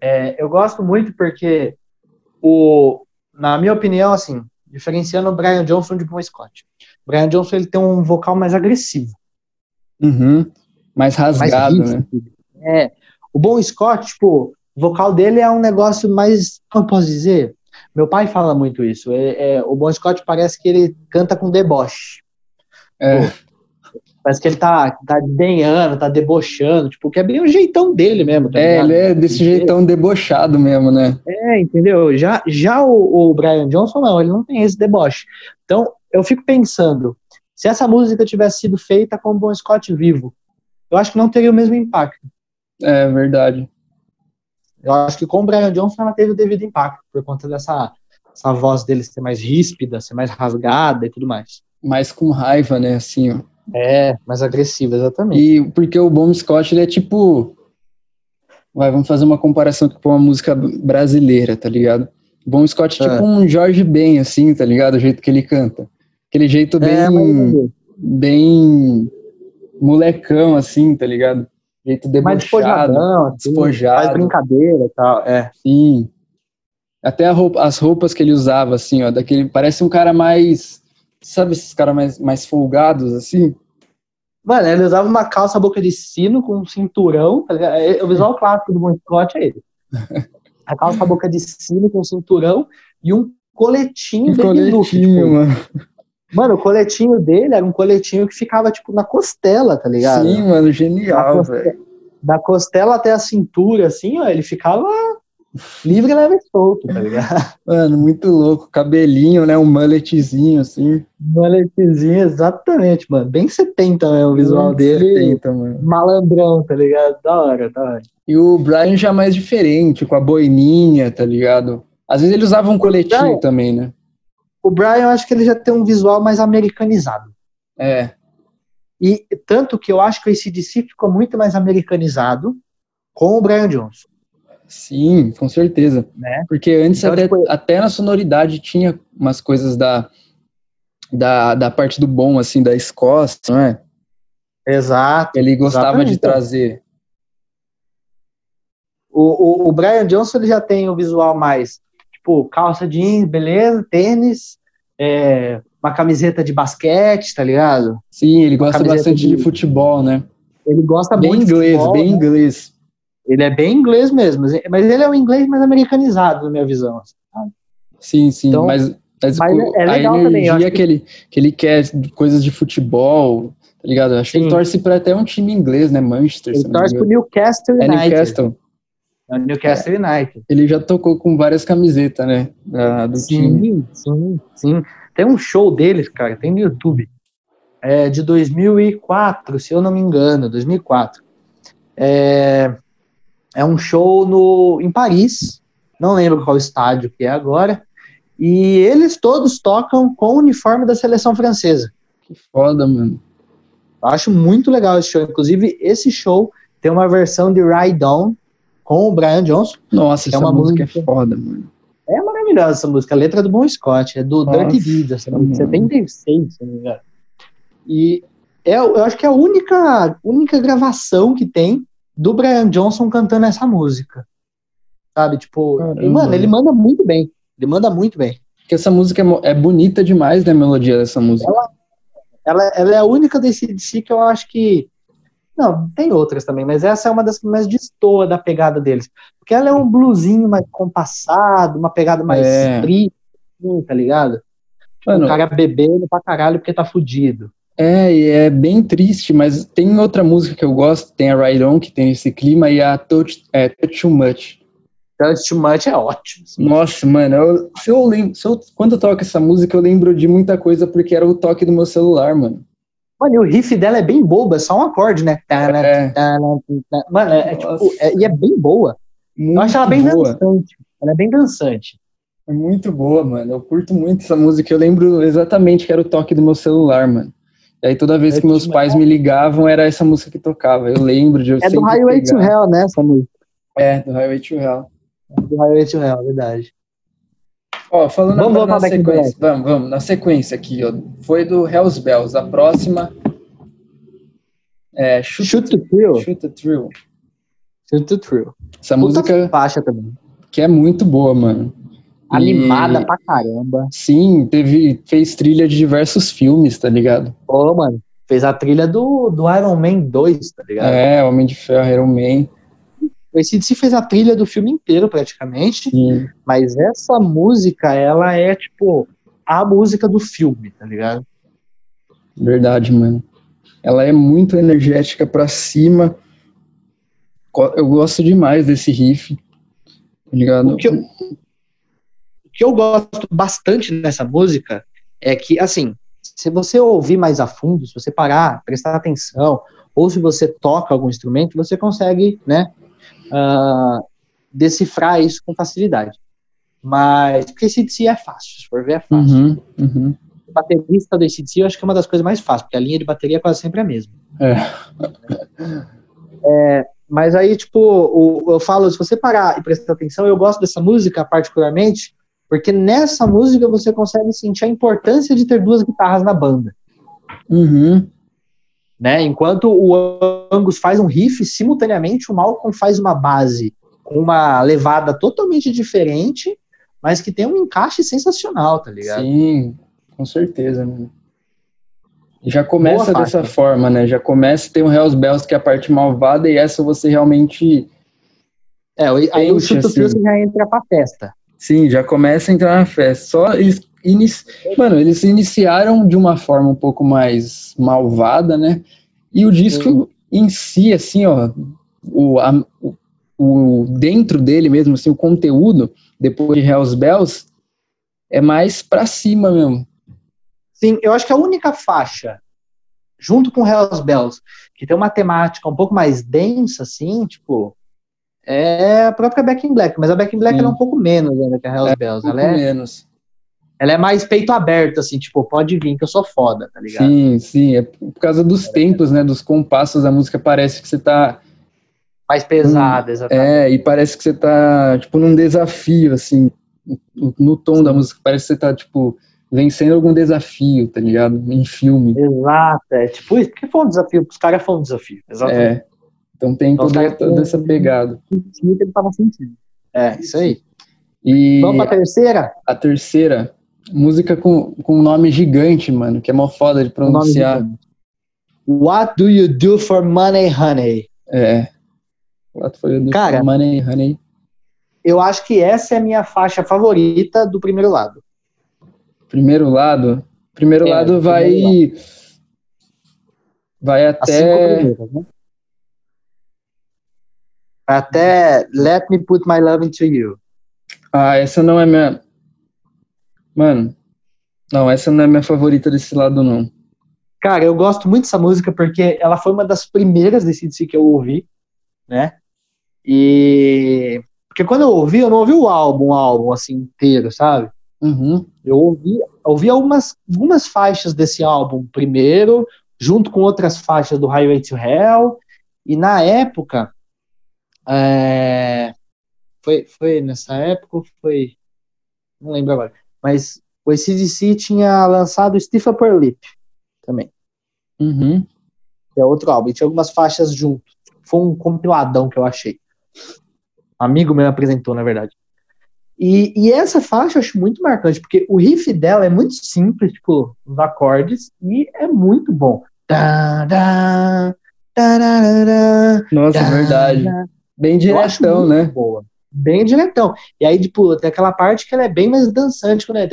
É, eu gosto muito porque, o, na minha opinião, assim, diferenciando o Brian Johnson de Bon Scott. Brian Johnson ele tem um vocal mais agressivo. Uhum. Mais rasgado, mais né? É. O Bon Scott, tipo, o vocal dele é um negócio mais. Como eu posso dizer? Meu pai fala muito isso. É, é, o Bon Scott parece que ele canta com deboche. É. Parece que ele tá, tá denhando, tá debochando, tipo, que é bem o jeitão dele mesmo. Tá é, ligado? ele é desse jeitão debochado mesmo, né? É, entendeu? Já, já o, o Brian Johnson, não, ele não tem esse deboche. Então, eu fico pensando, se essa música tivesse sido feita com o Bon Scott vivo, eu acho que não teria o mesmo impacto. É verdade. Eu acho que com o Brian Johnson ela teve o devido impacto, por conta dessa essa voz dele ser mais ríspida, ser mais rasgada e tudo mais. Mais com raiva, né, assim, ó. É, mais agressiva, exatamente. E porque o Bon Scott, ele é tipo... Vai, vamos fazer uma comparação com uma música brasileira, tá ligado? O Bon Scott é tipo é. um Jorge Ben, assim, tá ligado? O jeito que ele canta. Aquele jeito é, bem, é, bem molecão, assim, tá ligado? Jeito debochado, assim, despojado. Faz brincadeira e tal, é. Sim. Até roupa, as roupas que ele usava, assim, ó, daquele, parece um cara mais, sabe esses caras mais, mais folgados, assim? Mano, ele usava uma calça boca de sino com um cinturão, tá é, o visual clássico do Bon Scott é ele. A calça boca de sino com um cinturão e um coletinho um coletinho, tipo, mano. Mano, o coletinho dele era um coletinho que ficava, tipo, na costela, tá ligado? Sim, mano, genial, velho. Da costela até a cintura, assim, ó, ele ficava livre, leve e solto, tá ligado? Mano, muito louco. Cabelinho, né? Um mulletzinho, assim. Mulletzinho, exatamente, mano. Bem 70, né? O visual dele. 70, mano. Malandrão, tá ligado? Da hora, da hora. E o Brian já mais diferente, com a boininha, tá ligado? Às vezes ele usava um coletinho também, né? O Brian, eu acho que ele já tem um visual mais americanizado. É. E tanto que eu acho que o ACDC ficou muito mais americanizado com o Brian Johnson. Sim, com certeza. Né? Porque antes então, até, tipo, até na sonoridade tinha umas coisas da, da, da parte do bom, assim, da Escócia, não é? Exato. Ele gostava exatamente. de trazer. O, o, o Brian Johnson ele já tem o visual mais tipo, calça jeans, beleza, tênis, é, uma camiseta de basquete, tá ligado? Sim, ele gosta bastante de... de... futebol, né? Ele gosta bem muito inglês, futebol, bem né? inglês. Ele é bem inglês mesmo, mas ele é um inglês mais americanizado, na minha visão. Assim, sim, sim, então, mas, mas, mas é a energia também, que, ele, que ele quer, coisas de futebol, tá ligado? Acho sim. que ele torce para até um time inglês, né? Manchester. Ele torce pro Newcastle United. É Newcastle. É o Newcastle. United. Ele já tocou com várias camisetas, né? do sim, time. sim, sim. Tem um show deles, cara, tem no YouTube. É de 2004, se eu não me engano, 2004. É, é um show no, em Paris, não lembro qual estádio que é agora. E eles todos tocam com o uniforme da seleção francesa. Que foda, mano. Eu acho muito legal esse show. Inclusive, esse show tem uma versão de Ride On, com o Brian Johnson. Nossa, é essa é uma música, música é foda, mano. É maravilhosa essa música. A letra é do Bon Scott, é do Nossa, Dirty Deeds, essa música, 76, se não me engano. E é, eu acho que é a única, única gravação que tem do Brian Johnson cantando essa música. Sabe? Tipo, e, mano, ele manda muito bem. Ele manda muito bem. que essa música é, é bonita demais, né, a melodia dessa música. Ela, ela, ela, é a única desse DC que eu acho que. Não, tem outras também, mas essa é uma das que mais destoa da pegada deles. Porque ela é um bluesinho mais compassado, uma pegada mais é. triste, assim, tá ligado? Tipo, Mano, o cara bebendo pra caralho porque tá fudido. É, e é bem triste, mas tem outra música que eu gosto, tem a Ride On, que tem esse clima, e a Touch, é, Touch Too Much. Touch Too Much é ótimo. Nossa, mano, eu, se eu lembro, se eu, quando eu toco essa música, eu lembro de muita coisa porque era o toque do meu celular, mano. Mano, e o riff dela é bem boba, é só um acorde, né? É. Mano, é, é tipo, é, e é bem boa. Muito eu acho ela bem boa. dançante. Ela é bem dançante. É muito boa, mano. Eu curto muito essa música. Eu lembro exatamente que era o toque do meu celular, mano. E aí toda vez é que meus pais me ligavam, era essa música que tocava. Eu lembro de eu É do Highway to Hell, né, essa música? É, do Highway to Hell do Highway to Hell, verdade. Ó, falando vamos, vamos na sequência, vamos, vamos, na sequência aqui, ó, foi do Hells Bells, a próxima é Shoot, Shoot the Thrill. Shoot the Thrill. Shoot the Thrill. Essa Puta música faixa também. Que é muito boa, mano. Animada e... pra caramba. Sim, teve, fez trilha de diversos filmes, tá ligado? Pô, mano, fez a trilha do, do Iron Man 2, tá ligado? É, Homem de Ferro, Iron Man. O ACDC fez a trilha do filme inteiro, praticamente, Sim. mas essa música, ela é, tipo, a música do filme, tá ligado? Verdade, mano. Ela é muito energética pra cima. Eu gosto demais desse riff, tá ligado? O que eu, o que eu gosto bastante nessa música é que, assim, se você ouvir mais a fundo, se você parar, prestar atenção, ou se você toca algum instrumento, você consegue, né, uh, decifrar isso com facilidade. Mas, porque ACDC é fácil, se for ver, é fácil. Uhum, uhum. O baterista do ACDC eu acho que é uma das coisas mais fáceis, porque a linha de bateria é quase sempre a mesma. É. é mas aí, tipo, o, eu falo, se você parar e prestar atenção, eu gosto dessa música particularmente, porque nessa música você consegue sentir a importância de ter duas guitarras na banda. Uhum. Né? Enquanto o Angus faz um riff, simultaneamente o Malcolm faz uma base com uma levada totalmente diferente, mas que tem um encaixe sensacional, tá ligado? Sim, com certeza, né? Já começa dessa forma, né? Já começa, tem o Hells Bells, que é a parte malvada, e essa você realmente. É, aí o Chuto assim. já entra pra festa. Sim, já começa a entrar na festa. Só eles inici... Mano, eles iniciaram de uma forma um pouco mais malvada, né? E o disco Sim. em si, assim, ó, o, a, o, o, dentro dele mesmo, assim, o conteúdo, depois de Hells Bells, é mais pra cima mesmo. Sim, eu acho que a única faixa, junto com Hells Bells, que tem uma temática um pouco mais densa, assim, tipo, é a própria Back in Black, mas a Back in Black é um pouco menos ainda que a Hells é, Bells. Um ela é menos. Ela é mais peito aberto, assim, tipo, pode vir que eu sou foda, tá ligado? Sim, sim. É por causa dos é tempos, né? Dos compassos, a música parece que você tá. Mais pesada, exatamente. É, e parece que você tá, tipo, num desafio, assim, no tom sim. da música. Parece que você tá, tipo, vencendo algum desafio, tá ligado? Em filme. Exato, é tipo isso. Porque foi um desafio, os caras foi um desafio, exatamente. É. Então tem então, toda, toda essa pegada. Que ele tava sentindo. É, isso aí. E Vamos pra terceira? A terceira, Música com, com um nome gigante, mano, que é mó foda de pronunciar. What do you do for money, honey? É. What do you do Cara, for money, honey? Eu acho que essa é a minha faixa favorita do primeiro lado. Primeiro lado? Primeiro é, lado vai. Primeiro lado. Vai até. Né? Até Let Me Put My Love Into You. Ah, essa não é minha. Mano, não, essa não é minha favorita desse lado, não. Cara, eu gosto muito dessa música porque ela foi uma das primeiras desse DC que eu ouvi, né? E. Porque quando eu ouvi, eu não ouvi o álbum, o álbum assim inteiro, sabe? Uhum. Eu ouvi, ouvi algumas, algumas faixas desse álbum primeiro, junto com outras faixas do Highway to Hell, e na época. É... Foi, foi nessa época foi. Não lembro agora. Mas o ACDC tinha lançado Stiff Upper Lip também. Uhum. Que é outro álbum. E tinha algumas faixas junto. Foi um compiladão que eu achei. Um amigo meu apresentou, na verdade. E, e, essa faixa eu acho muito marcante, porque o riff dela é muito simples, tipo, os acordes, e é muito bom. Nossa, é verdade. Bem diretão, né? Boa. Bem diretão. E aí, tipo, tem aquela parte que ela é bem mais dançante quando é.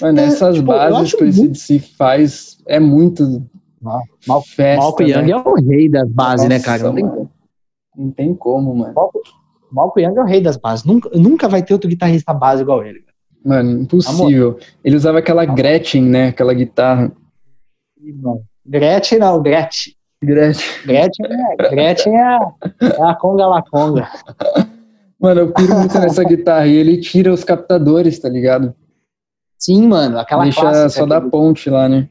Mano, essas tipo, bases que o se faz é muito. Mal, festa, Malco né? Young é o rei das bases, né, Nossa, né, cara? Não tem, como. não tem como, mano. Malco, Malco Young é o rei das bases. Nunca, nunca vai ter outro guitarrista base igual ele. Mano, impossível. Amor. Ele usava aquela Gretchen, né? Aquela guitarra. Gretchen não, Gretchen. Gretchen. Gretchen é, Gretchen é, a, é a conga la conga. Mano, eu piro muito nessa guitarra e ele tira os captadores, tá ligado? Sim, mano, aquela Deixa só da ponte lá, né?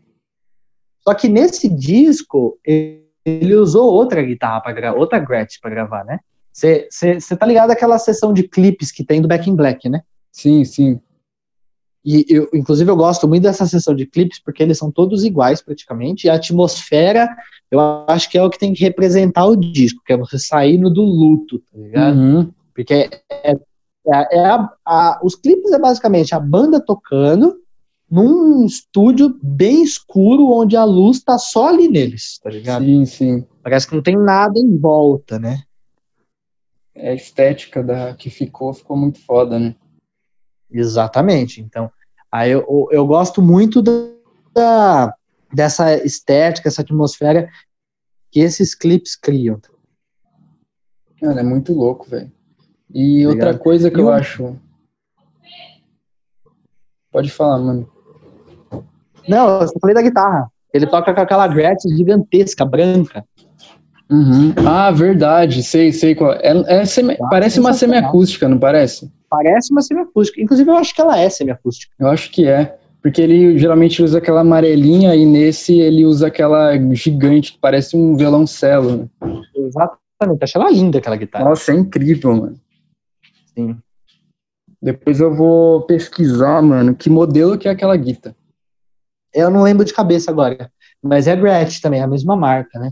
Só que nesse disco, ele usou outra guitarra para gravar, outra Gretchen para gravar, né? Você tá ligado àquela sessão de clipes que tem do Back in Black, né? Sim, sim. E eu, inclusive, eu gosto muito dessa sessão de clipes porque eles são todos iguais praticamente. E a atmosfera, eu acho que é o que tem que representar o disco, que é você saindo do luto, tá ligado? Uhum. Porque é, é, é, a, a, os clipes é basicamente a banda tocando num estúdio bem escuro onde a luz tá só ali neles, tá ligado? Sim, sim. Parece que não tem nada em volta, né? É a estética da que ficou, ficou muito foda, né? Exatamente. Então, aí eu, eu gosto muito da, dessa estética, essa atmosfera que esses clipes criam. Cara, é muito louco, velho. E Obrigado. outra coisa que eu, eu acho. Pode falar, mano. Não, eu falei da guitarra. Ele toca com aquela Gretchen gigantesca, branca. Uhum. Ah, verdade, sei, sei qual. É, é semi, parece uma semiacústica, não parece? Parece uma semiacústica. Inclusive, eu acho que ela é semiacústica. Eu acho que é. Porque ele geralmente usa aquela amarelinha e nesse ele usa aquela gigante que parece um violoncelo. Né? Exatamente. Achei ela linda aquela guitarra. Nossa, é incrível, mano. Sim. Depois eu vou pesquisar, mano, que modelo que é aquela guitarra. Eu não lembro de cabeça agora. Mas é Gretsch também, é a mesma marca, né?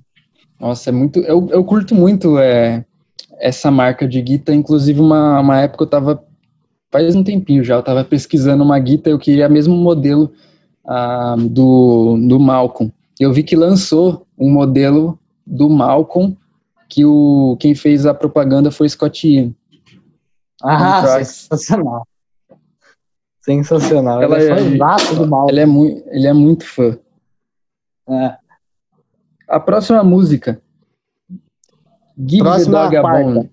Nossa, é muito. Eu, eu curto muito é, essa marca de guitarra. Inclusive, uma, uma época eu tava. Faz um tempinho já, eu tava pesquisando uma guitarra, eu queria mesmo modelo ah, do, do Malcolm. Eu vi que lançou um modelo do Malcolm, que o, quem fez a propaganda foi Scott Ian. Ah, sensacional. Sensacional. Ela ele é, é do mal. Ele é, muito, ele é muito fã. É. A próxima música. Give próxima the Dog a Bone.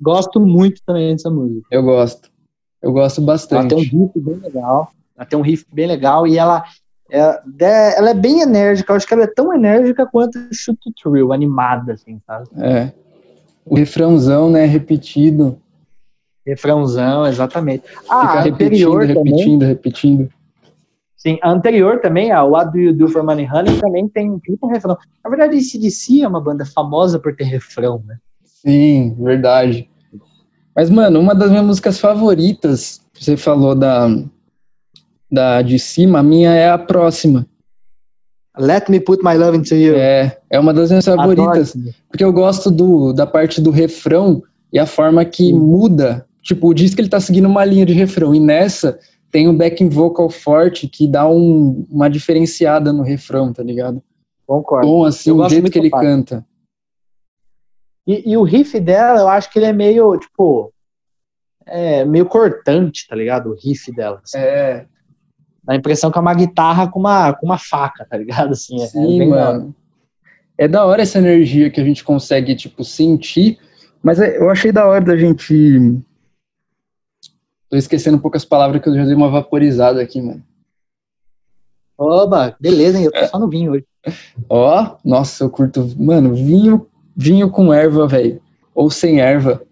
Gosto muito também dessa música. Eu gosto. Eu gosto bastante. Ela tem um riff bem legal. Ela tem um riff bem legal e ela é, ela é bem enérgica. Eu acho que ela é tão enérgica quanto Shoot to Thrill, animada, assim, sabe? É. O refrãozão, né, repetido. Refrãozão, exatamente. Ah, Fica repetindo, repetindo, também, repetindo. Sim, a anterior também, a What Do You Do For Money Honey, também tem um refrão. Na verdade, CDC é uma banda famosa por ter refrão, né? Sim, verdade. Mas, mano, uma das minhas músicas favoritas, você falou da, da de cima, a minha é a próxima. Let Me Put My Love Into You. É, é uma das minhas favoritas. Adoro. Porque eu gosto do, da parte do refrão e a forma que muda tipo, diz que ele tá seguindo uma linha de refrão, e nessa tem um backing vocal forte que dá um, uma diferenciada no refrão, tá ligado? Concordo. Bom, assim, eu o jeito que ele parte. canta. E, e, o riff dela, eu acho que ele é meio, tipo, é meio cortante, tá ligado? O riff dela. Assim. É. Dá a impressão que é uma guitarra com uma, com uma faca, tá ligado? Assim, é, Sim, é mano. É da hora essa energia que a gente consegue, tipo, sentir, mas é, eu achei da hora da gente Tô esquecendo um pouco as palavras que eu já dei uma vaporizada aqui, mano. Oba, beleza, hein? Eu tô só no vinho hoje. Ó, nossa, eu curto. Mano, vinho, vinho com erva, velho. Ou sem erva.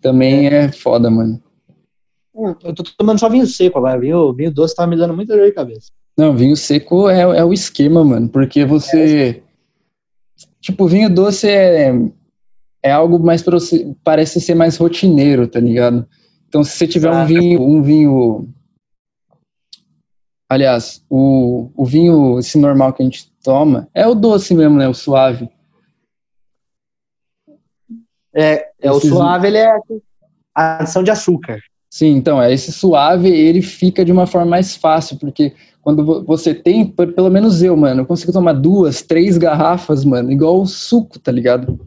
Também é. é foda, mano. Hum, eu tô tomando só vinho seco agora. Vinho, vinho doce tá me dando muita dor de cabeça. Não, vinho seco é, é o esquema, mano. Porque você. É. Tipo, vinho doce é, é algo mais. Pra você, parece ser mais rotineiro, tá ligado? Então, se você tiver um vinho, um vinho. Aliás, o, o vinho, esse normal que a gente toma, é o doce mesmo, né? O suave. É, é o suave, ele é a adição de açúcar. Sim, então, é esse suave, ele fica de uma forma mais fácil, porque quando você tem, pelo menos eu, mano, eu consigo tomar duas, três garrafas, mano, igual suco, tá ligado?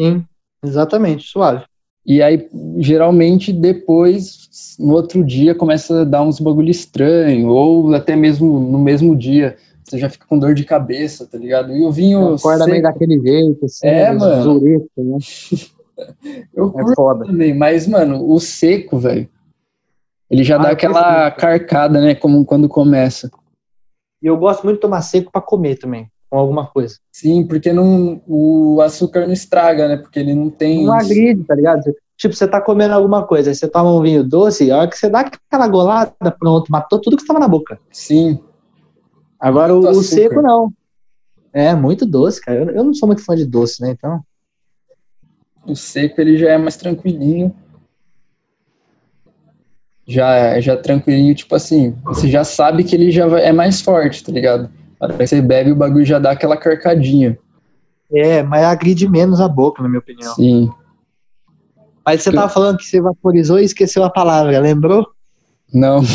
Sim, exatamente, suave. E aí, geralmente, depois, no outro dia, começa a dar uns bagulho estranho, ou até mesmo no mesmo dia, você já fica com dor de cabeça, tá ligado? E o vinho. Acorda meio daquele jeito, assim, é, mano. Zureto, né? Eu é foda. também, mas, mano, o seco, velho, ele já ah, dá aquela carcada, né, como quando começa. E eu gosto muito de tomar seco para comer também, com alguma coisa. Sim, porque não, o açúcar não estraga, né, porque ele não tem... Não agride, tá ligado? Tipo, você tá comendo alguma coisa, aí você toma um vinho doce, a hora que você dá aquela golada, pronto, matou tudo que estava na boca. Sim. Agora o, o, seco não. É, muito doce, cara. Eu, eu não sou muito fã de doce, né, então... O seco ele já é mais tranquilinho. Já, já tranquilinho, tipo assim, você já sabe que ele já é mais forte, tá ligado? Aí você bebe o bagulho já dá aquela carcadinha. É, mas agride menos a boca, na minha opinião. Sim. Mas você tava falando que você vaporizou e esqueceu a palavra, lembrou? Não.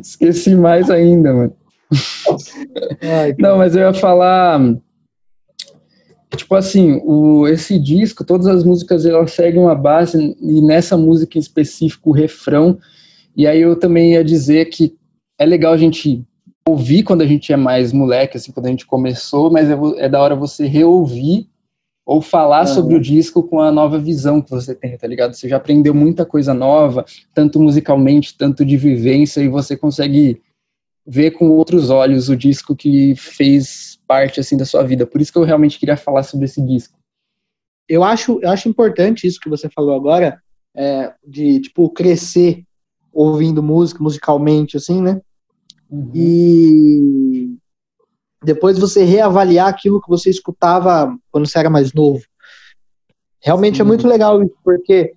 Esqueci mais ainda, mano. Ai, Não, mas eu ia falar tipo assim, o, esse disco, todas as músicas elas seguem uma base e nessa música em específico o refrão. E aí eu também ia dizer que é legal a gente ouvir quando a gente é mais moleque, assim, quando a gente começou, mas é, é da hora você reouvir ou falar uhum. sobre o disco com a nova visão que você tem, tá ligado? Você já aprendeu muita coisa nova, tanto musicalmente, tanto de vivência, e você consegue ver com outros olhos o disco que fez parte assim da sua vida. Por isso que eu realmente queria falar sobre esse disco. Eu acho, eu acho importante isso que você falou agora, é, de tipo crescer ouvindo música musicalmente, assim, né? Uhum. E depois você reavaliar aquilo que você escutava quando você era mais novo. Realmente é Sim. é muito legal isso, porque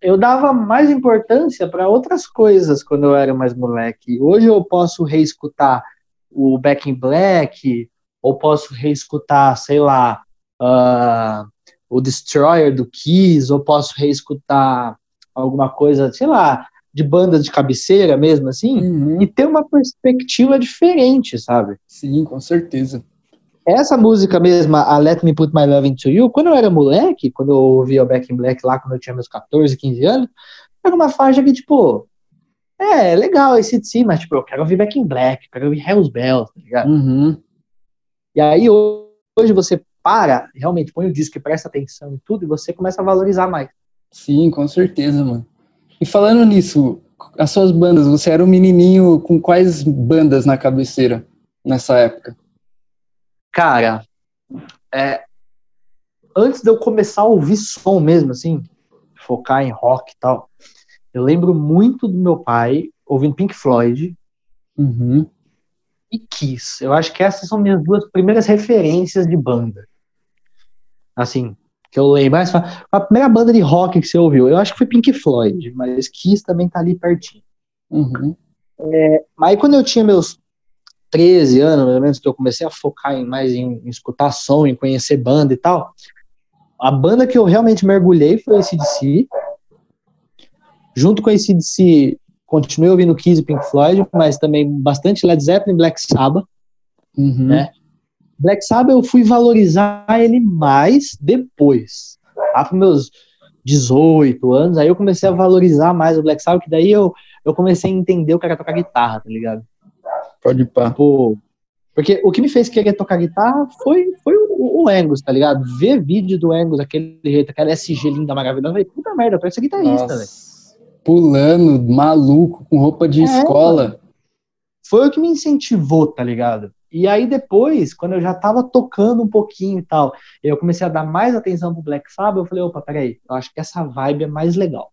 eu dava mais importância para outras coisas quando eu era mais moleque. Hoje eu posso reescutar o Back in Black, ou posso reescutar, sei lá, uh, o Destroyer do Kiss, ou posso reescutar alguma coisa, sei lá, de banda de cabeceira mesmo, assim, uhum. e ter uma perspectiva diferente, sabe? Sim, com certeza. Essa música mesmo, a Let Me Put My Love Into You, quando eu era moleque, quando eu ouvia o Back in Black lá, quando eu tinha meus 14, 15 anos, era uma faixa que, tipo, é, legal esse sim, mas, tipo, eu quero ouvir Back in Black, quero ouvir Hell's Bells, tá ligado? Uhum. E aí, hoje você para, realmente põe o disco e presta atenção em tudo, e você começa a valorizar mais. Sim, com certeza, mano. E falando nisso, as suas bandas, você era um menininho com quais bandas na cabeceira nessa época? Cara, é, antes de eu começar a ouvir som mesmo, assim, focar em rock e tal, eu lembro muito do meu pai ouvindo Pink Floyd uhum. e Kiss. Eu acho que essas são minhas duas primeiras referências de banda. Assim, que eu lembro. A primeira banda de rock que você ouviu, eu acho que foi Pink Floyd, mas Kiss também tá ali pertinho. Uhum. É, mas aí quando eu tinha meus 13 anos, mais ou menos, que eu comecei a focar em, mais em, em escutar som, em conhecer banda e tal, a banda que eu realmente mergulhei foi esse DC. Junto com esse DC, continuei ouvindo Kiss e Pink Floyd, mas também bastante Led Zeppelin e Black Sabbath. Uhum. Né? Black Sabbath eu fui valorizar ele mais depois. Lá para meus 18 anos, aí eu comecei a valorizar mais o Black Sabbath, que daí eu, eu comecei a entender o que era tocar guitarra, tá ligado? Pode pá. Tipo, porque o que me fez querer tocar guitarra foi, foi o, o Angus, tá ligado? Ver vídeo do Angus, aquele jeito, aquela SG linda, maravilhosa, eu falei, puta merda, eu quero ser guitarrista, velho. Pulando, maluco, com roupa de é, escola. Foi o que me incentivou, tá ligado? E aí depois, quando eu já tava tocando um pouquinho e tal, eu comecei a dar mais atenção pro Black Sabbath, eu falei, opa, peraí, eu acho que essa vibe é mais legal.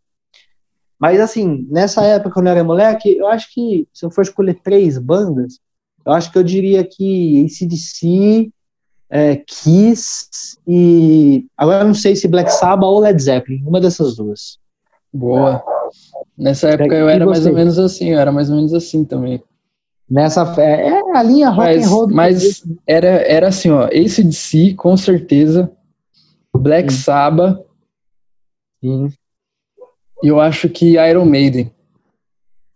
Mas assim, nessa época, quando eu era moleque, eu acho que se eu for escolher três bandas, eu acho que eu diria que ACDC, é, Kiss e. Agora eu não sei se Black Sabbath ou Led Zeppelin, uma dessas duas. Boa. Nessa época eu era mais ou menos assim, eu era mais ou menos assim também. Nessa é, a linha rock mas, and roll. Mas era, era assim, ó, esse de si, com certeza, Black Sim. Sabbath. Sim. E eu acho que Iron Maiden.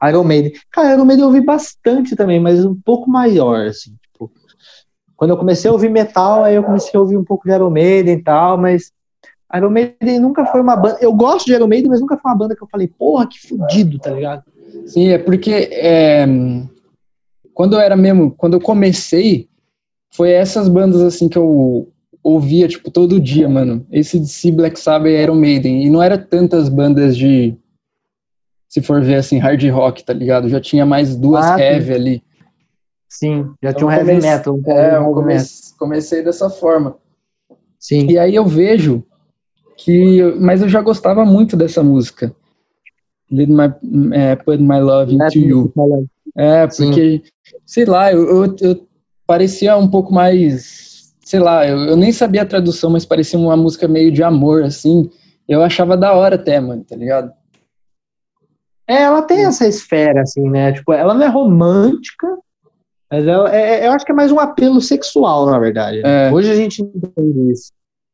Iron Maiden. Cara, Iron Maiden eu ouvi bastante também, mas um pouco maior, assim. Tipo, quando eu comecei a ouvir metal, aí eu comecei a ouvir um pouco de Iron Maiden e tal, mas Iron Maiden nunca foi uma banda. Eu gosto de Iron Maiden, mas nunca foi uma banda que eu falei, porra, que fudido, tá ligado? Sim, é porque é, quando eu era mesmo, quando eu comecei, foi essas bandas assim que eu ouvia, tipo, todo dia, mano. Esse de Black Sabbath e Iron Maiden. E não era tantas bandas de. Se for ver assim, hard rock, tá ligado? Já tinha mais duas ah, heavy sim. ali. Sim, já então, tinha um heavy comece... metal. Um é, eu comecei, comecei dessa forma. Sim. E aí eu vejo que. Mas eu já gostava muito dessa música. Lead my, é, Put My Love Into You. É, porque, Sim. Sei lá, eu, eu, eu, parecia um pouco mais. Sei lá, eu, eu nem sabia a tradução, mas parecia uma música meio de amor, assim. Eu achava da hora até, mano, tá ligado? É, ela tem essa esfera, assim, né? Tipo, ela não é romântica, mas ela, é, é eu acho que é mais um apelo sexual, na verdade. Né? É. Hoje a gente entende isso.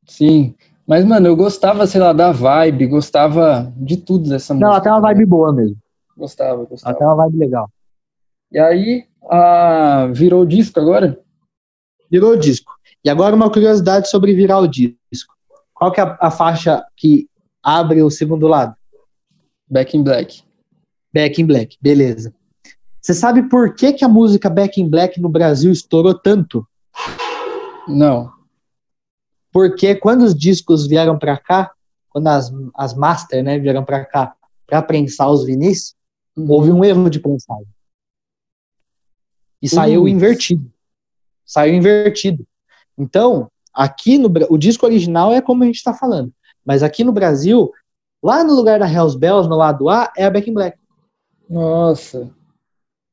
Sim. Mas, mano, eu gostava, sei lá, da vibe, gostava de tudo dessa música. Não, até uma vibe boa mesmo. Gostava, gostava. Até uma vibe legal. E aí, a... virou disco agora? Virou disco. E agora uma curiosidade sobre virar o disco. Qual que é a, a faixa que abre o segundo lado? Back in Black. Back in Black, beleza. Você sabe por que, que a música Back in Black no Brasil estourou tanto? Não. Porque quando os discos vieram para cá, quando as, as master né, vieram para cá para prensar os vinis, uhum. houve um erro de prensagem. E uhum. saiu invertido. Saiu invertido. Então, aqui no o disco original é como a gente está falando, mas aqui no Brasil, lá no lugar da Hells Bells, no lado A, é a Back in Black. Nossa.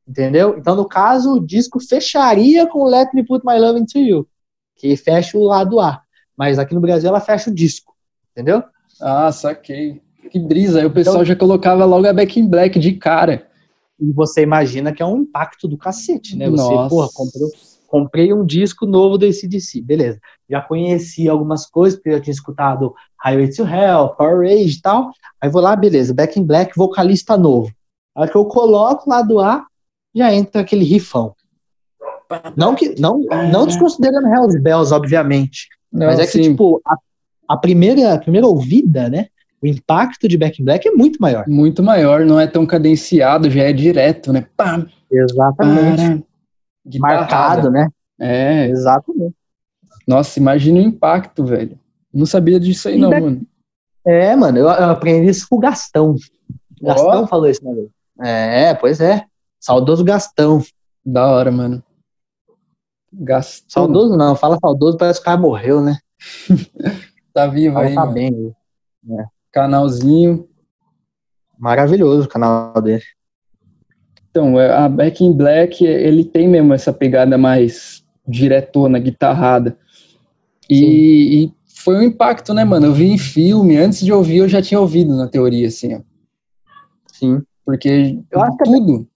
Entendeu? Então, no caso, o disco fecharia com Let Me Put My Love Into You, que fecha o lado A. Mas aqui no Brasil ela fecha o disco, entendeu? Ah, saquei. Que brisa. Aí o pessoal então, já colocava logo a Back in Black de cara. E você imagina que é um impacto do cacete, né? Você, Nossa. porra, comprou, comprei um disco novo do ACDC, beleza. Já conheci algumas coisas, porque eu tinha escutado Highway to Hell, Power Rage e tal. Aí vou lá, beleza, Back in Black, vocalista novo. Aí que eu coloco lá do A, já entra aquele rifão. Não que não, não desconsiderando Hells Bells, obviamente. Não, Mas é que, tipo, a, a, primeira, a primeira ouvida, né? O impacto de Back in Black é muito maior. Muito maior, não é tão cadenciado, já é direto, né? Pá, Exatamente. Marcado, né? É. Exatamente. Nossa, imagina o impacto, velho. Não sabia disso aí, não, Back... mano. É, mano, eu, eu, aprendi isso com o Gastão. Gastão oh. falou isso, né? É, pois é. Saudoso Gastão. Da hora, mano. Gastão. Saudoso não, fala saudoso, parece que o cara morreu, né? tá vivo aí. Tá bem. É. Canalzinho. Maravilhoso o canal dele. Então, é, a Back in Black, ele tem mesmo essa pegada mais diretona, guitarrada. E, e, foi um impacto, né, mano? Eu vi em filme, antes de ouvir, eu já tinha ouvido na teoria, assim, ó. Sim. Porque eu acho tudo.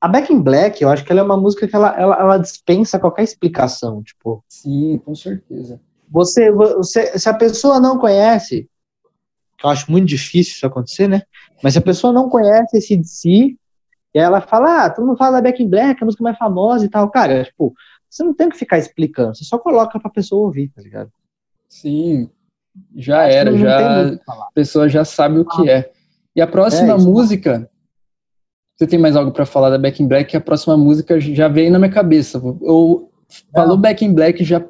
A Back in Black, eu acho que ela é uma música que ela, ela, ela dispensa qualquer explicação, tipo. Sim, com certeza. Você, você, se a pessoa não conhece, eu acho muito difícil isso acontecer, né? Mas se a pessoa não conhece esse de si, e ela fala, ah, todo mundo fala da Back in Black, a música mais famosa e tal, cara, tipo, você não tem que ficar explicando, você só coloca pra pessoa ouvir, tá ligado? Sim, já era, já a pessoa já sabe o que ah. é. E a próxima é, música você tem mais algo para falar da Back in Black? A próxima música já veio na minha cabeça. Eu falou Back in Black, já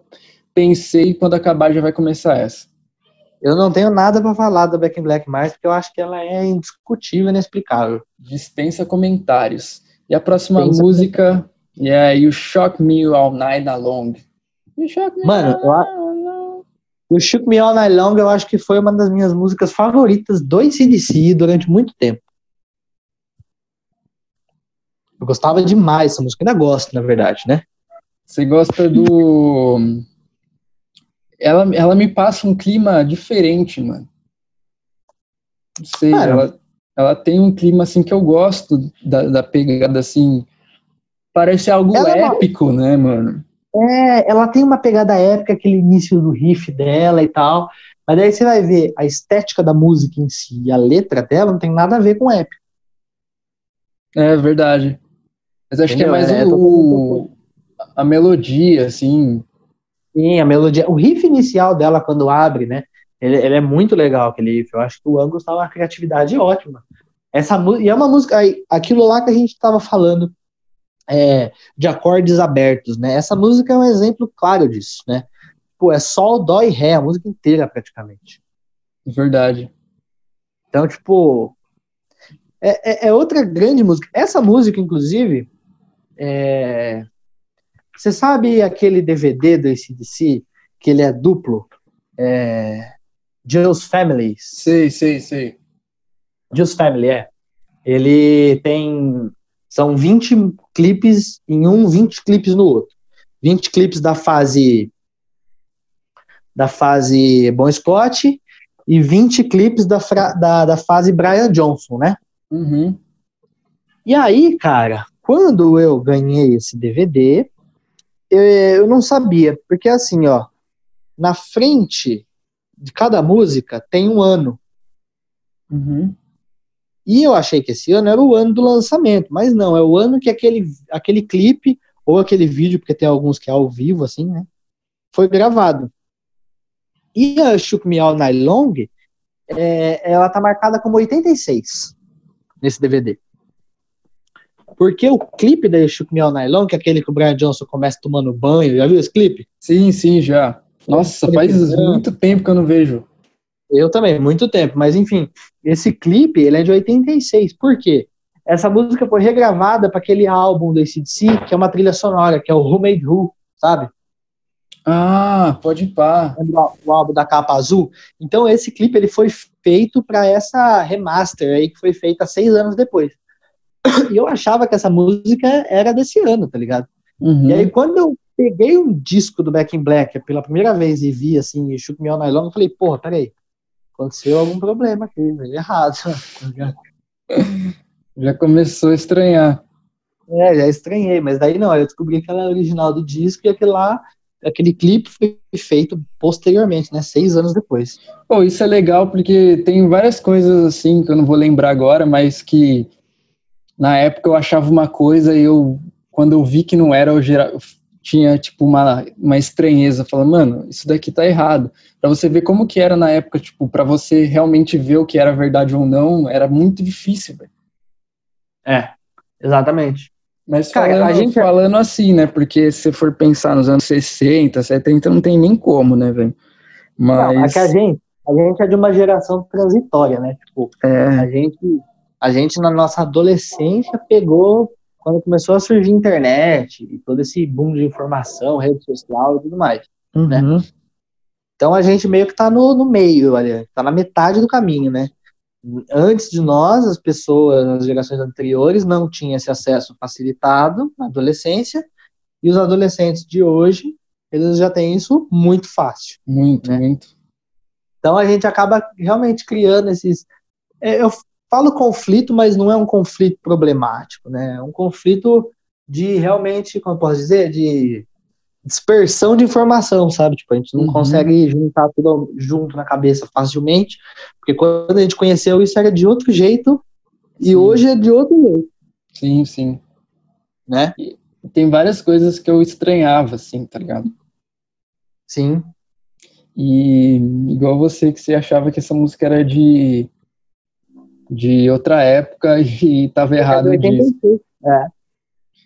pensei quando acabar já vai começar essa. Eu não tenho nada para falar da Back in Black mais, porque eu acho que ela é indiscutível, inexplicável. Dispensa comentários. E a próxima Dispensa música é You Shock Me All Night Long. Mano, eu, o Shook Me All Night Long eu acho que foi uma das minhas músicas favoritas do ACDC durante muito tempo. Eu gostava demais dessa música, ainda gosto, na verdade, né? Você gosta do. Ela, ela me passa um clima diferente, mano. Não sei, ela, ela tem um clima assim que eu gosto da, da pegada assim. Parece algo épico, é uma... né, mano? É, ela tem uma pegada épica, aquele início do riff dela e tal. Mas daí você vai ver a estética da música em si, a letra dela não tem nada a ver com épico. É verdade. Mas acho Entendeu? que é mais é, o, a melodia, assim. Sim, a melodia. O riff inicial dela, quando abre, né? Ele, ele é muito legal, aquele riff. Eu acho que o Angus tá uma criatividade ótima. Essa, e é uma música. Aquilo lá que a gente estava falando é, de acordes abertos, né? Essa música é um exemplo claro disso, né? Pô, é sol, dó e ré, a música inteira praticamente. Verdade. Então, tipo, é, é, é outra grande música. Essa música, inclusive, é... você sabe aquele DVD do ACDC, que ele é duplo? É... Joe's Family. Sei, sei, sei. Joe's Family, é. Ele tem. São 20 clipes em um, 20 clipes no outro. 20 clipes da fase da fase Bon Scott e 20 clipes da, da, da fase Brian Johnson, né? Uhum. E aí, cara, quando eu ganhei esse DVD, eu, não sabia, porque assim, ó, na frente de cada música tem um ano. Uhum. E eu achei que esse ano era o ano do lançamento, mas não, é o ano que aquele, aquele clipe ou aquele vídeo, porque tem alguns que é ao vivo, assim, né? Foi gravado. E a Shook Me All Night Long, é, ela tá marcada como 86 nesse DVD. Porque o clipe da Night Long, que é aquele que o Brian Johnson começa tomando banho, já viu esse clipe? Sim, sim, já. Nossa, faz muito tempo que eu não vejo. Eu também, muito tempo. Mas enfim, esse clipe, ele é de 86. Por quê? Essa música foi regravada para aquele álbum do ACDC, que é uma trilha sonora, que é o Who Made Who, sabe? Ah, pode pá. O álbum da capa azul. Então esse clipe ele foi feito para essa remaster aí que foi feita seis anos depois. E eu achava que essa música era desse ano, tá ligado? Uhum. E aí quando eu peguei um disco do Back in Black pela primeira vez e vi assim, Shook Me All Night Long, eu falei, porra, peraí, aconteceu algum problema aqui, errado. Já começou a estranhar. É, já estranhei, mas daí não, eu descobri que ela é original do disco e aquele lá aquele clipe foi feito posteriormente, né? Seis anos depois. Pô, isso é legal porque tem várias coisas assim que eu não vou lembrar agora, mas que na época eu achava uma coisa e eu, quando eu vi que não era, eu, eu tinha tipo uma, uma estranheza, falando, mano, isso daqui tá errado. Para você ver como que era na época, tipo, para você realmente ver o que era verdade ou não, era muito difícil, velho. É, exatamente. Mas Cara, falando, a gente... falando assim, né? Porque se for pensar nos anos 60, 70, não tem nem como, né, velho? Mas... Não, é que a gente, a gente é de uma geração transitória, né? Tipo, é. a gente, a gente na nossa adolescência pegou quando começou a surgir internet e todo esse boom de informação, rede social e tudo mais, uhum. né? Então a gente meio que tá no, no meio, olha, tá na metade do caminho, né? antes de nós, as pessoas, as gerações anteriores, não tinham esse acesso facilitado na adolescência, e os adolescentes de hoje, eles já têm isso muito fácil. Muito, né? muito. Então a gente acaba realmente criando esses. É, eu falo conflito, mas não é um conflito problemático, né? É um conflito de realmente, como eu posso dizer, de dispersão de informação, sabe? Tipo, a gente não uhum. consegue juntar tudo junto na cabeça facilmente, porque quando a gente conheceu isso era de outro jeito e sim. hoje é de outro jeito. Sim, sim. Né? E tem várias coisas que eu estranhava, assim, tá ligado? Sim. E igual você que você achava que essa música era de de outra época e tava errado disso. É.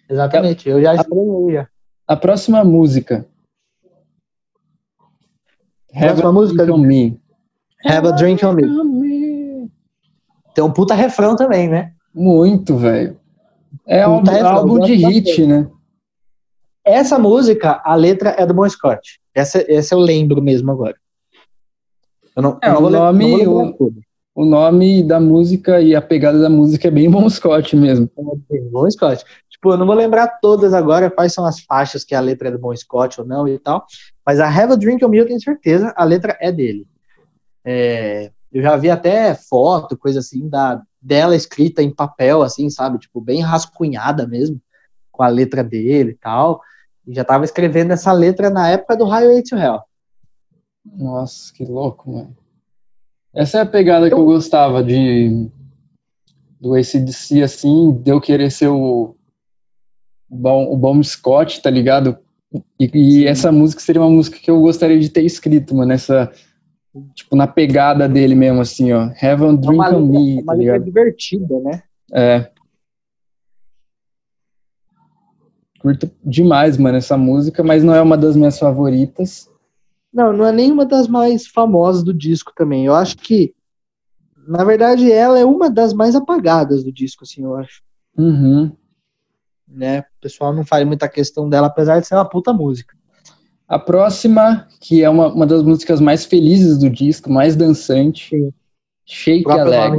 Exatamente, eu já estranhei já. A próxima música. Have a música on me. Have a drink on me. Tem um puta refrão também, né? Muito, velho. É um álbum de hit, né? Essa música, a letra é do Bon Scott. Essa, essa eu lembro mesmo agora. Eu não, é, eu não o nome, o, o, nome da música e a pegada da música é bem Bon Scott mesmo. É Bon Scott. Tipo, eu não vou lembrar todas agora quais são as faixas que a letra é do Bon Scott ou não e tal, mas a Have a Drink on Me eu tenho certeza, a letra é dele. É, eu já vi até foto, coisa assim, da, dela escrita em papel, assim, sabe? Tipo, bem rascunhada mesmo, com a letra dele e tal. E já tava escrevendo essa letra na época do Highway to Hell. Nossa, que louco, mano. Essa é a pegada eu... que eu gostava de do ACDC, assim, de eu querer ser o bom, o bom Scott, tá ligado? E, e, essa música seria uma música que eu gostaria de ter escrito, mano, essa tipo na pegada dele mesmo assim, ó. Have a drink on me, uma tá letra divertida, né? É. Curto demais, mano, essa música, mas não é uma das minhas favoritas. Não, não é nenhuma das mais famosas do disco também. Eu acho que, na verdade, ela é uma das mais apagadas do disco, assim, eu acho. Uhum. Né? O pessoal não faz muita questão dela, apesar de ser uma puta música. A próxima, que é uma, uma das músicas mais felizes do disco, mais dançante, Sim. Shake a Leg.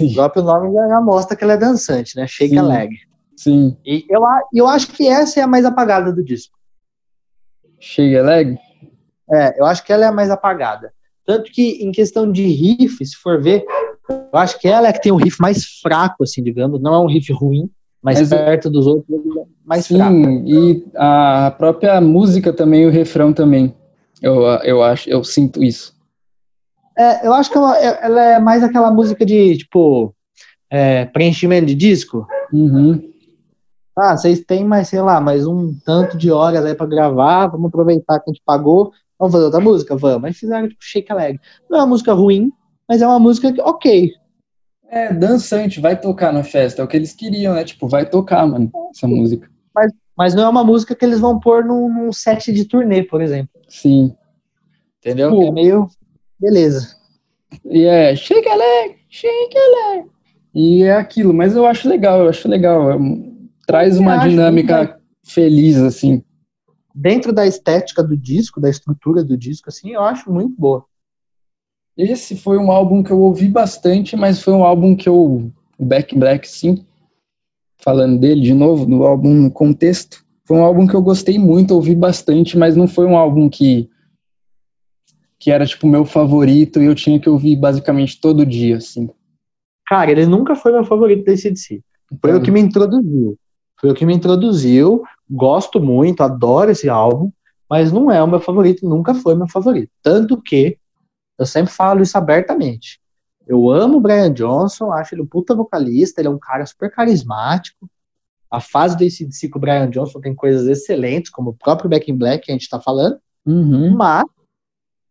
O próprio nome já, já, mostra que ela é dançante, né? Shake Sim. a Leg. Sim. E eu, eu acho que essa é a mais apagada do disco. Shake a Leg? É, eu acho que ela é a mais apagada. Tanto que, em questão de riff, se for ver, eu acho que ela é que tem um riff mais fraco, assim, digamos. Não é um riff ruim, mas, mas perto dos outros, mais sim, fraco. e a própria música também, o refrão também. Eu, eu acho, eu sinto isso. É, eu acho que ela, ela, é mais aquela música de, tipo, é, preenchimento de disco. Uhum. Ah, vocês têm mais, sei lá, mais um tanto de horas aí para gravar, vamos aproveitar que a gente pagou, vamos fazer outra música? Vamos. Mas fizeram, tipo, Shake Alegre. Não é uma música ruim, mas é uma música que, ok, é, dançante, vai tocar na festa. É o que eles queriam, né? Tipo, vai tocar, mano, essa música. Mas, mas não é uma música que eles vão pôr num, num set de turnê, por exemplo. Sim. Entendeu? Tipo, é meio. Beleza. E é, shake a leg, shake a leg. E é aquilo, mas eu acho legal, eu acho legal. Traz uma dinâmica feliz, assim. Dentro da estética do disco, da estrutura do disco, assim, eu acho muito boa. Esse foi um álbum que eu ouvi bastante, mas foi um álbum que eu. Back in Black, sim. Falando dele de novo, do álbum no contexto. Foi um álbum que eu gostei muito, ouvi bastante, mas não foi um álbum que. que era, tipo, meu favorito e eu tinha que ouvir basicamente todo dia, assim. Cara, ele nunca foi meu favorito da ACDC. Foi então... o que me introduziu. Foi o que me introduziu. Gosto muito, adoro esse álbum, mas não é o meu favorito, nunca foi meu favorito. Tanto que eu sempre falo isso abertamente. Eu amo o Brian Johnson, acho ele um puta vocalista, ele é um cara super carismático. A fase do ACDC com o Brian Johnson tem coisas excelentes, como o próprio Back in Black que a gente tá falando. Uhum. Mas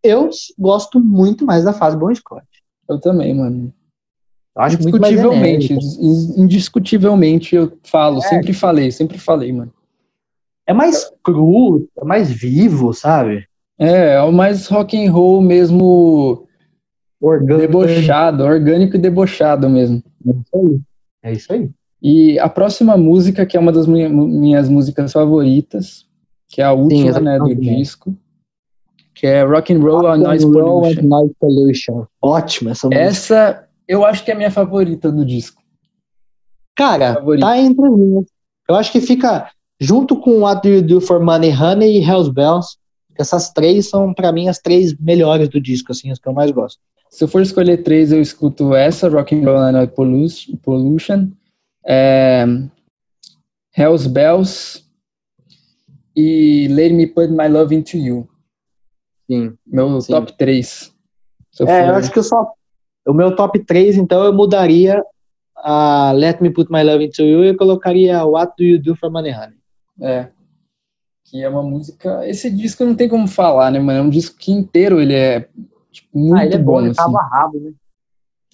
eu gosto muito mais da fase Bon Scott. Eu também, mano. Eu acho indiscutivelmente, indiscutivelmente eu falo, é, sempre falei, sempre falei, mano. É mais cru, é mais vivo, sabe? É, é o mais rock and roll mesmo orgânico. debochado, orgânico e debochado mesmo. É isso aí. É isso aí. E a próxima música, que é uma das minhas músicas favoritas, que é a última, Sim, né, do disco, que é Rock and Roll and Noise Pollution. Noise Pollution. Ótima essa música. Essa, eu acho que é a minha favorita do disco. Cara, tá entre as Eu acho que fica junto com What Do You Do For Money Honey e Hells Bells, essas três são, para mim, as três melhores do disco, assim, as que eu mais gosto. Se eu for escolher três, eu escuto essa, Rock and Roll and Pollution, é, Hell's Bells e Let Me Put My Love Into You. Sim. Meu sim. top 3. Eu é, eu acho que eu só. O meu top 3, então, eu mudaria a Let Me Put My Love Into You e eu colocaria What Do You Do for Money Honey. É que é uma música. Esse disco não tem como falar, né, mano? É um disco que inteiro ele é tipo, muito ah, ele é bom. bom assim. cabo rabo, né?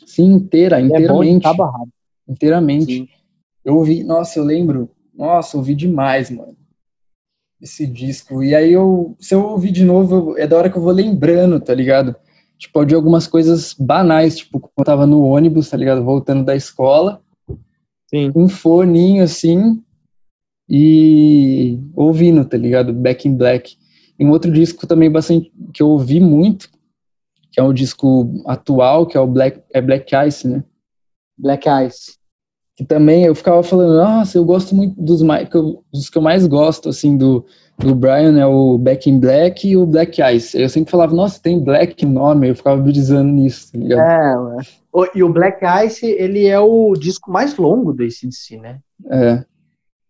Sim, inteira, ele inteiramente. É bom rabo. Inteiramente. Sim. Eu ouvi, nossa, eu lembro, nossa, ouvi demais, mano. Esse disco. E aí eu, se eu ouvir de novo, é da hora que eu vou lembrando, tá ligado? Tipo, de algumas coisas banais, tipo, quando eu tava no ônibus, tá ligado? Voltando da escola. Sim. Um foninho assim, e ouvindo, tá ligado? Back in Black. E um outro disco também bastante que eu ouvi muito, que é um disco atual, que é o Black, é Black Ice, né? Black Ice. Que também eu ficava falando, nossa, eu gosto muito dos mais, que eu, dos que eu mais gosto, assim, do, do Brian é o Back in Black e o Black Ice. Eu sempre falava, nossa, tem Black no nome, eu ficava brisando nisso, tá ligado? É, o, e o Black Ice, ele é o disco mais longo do ACDC, né? É.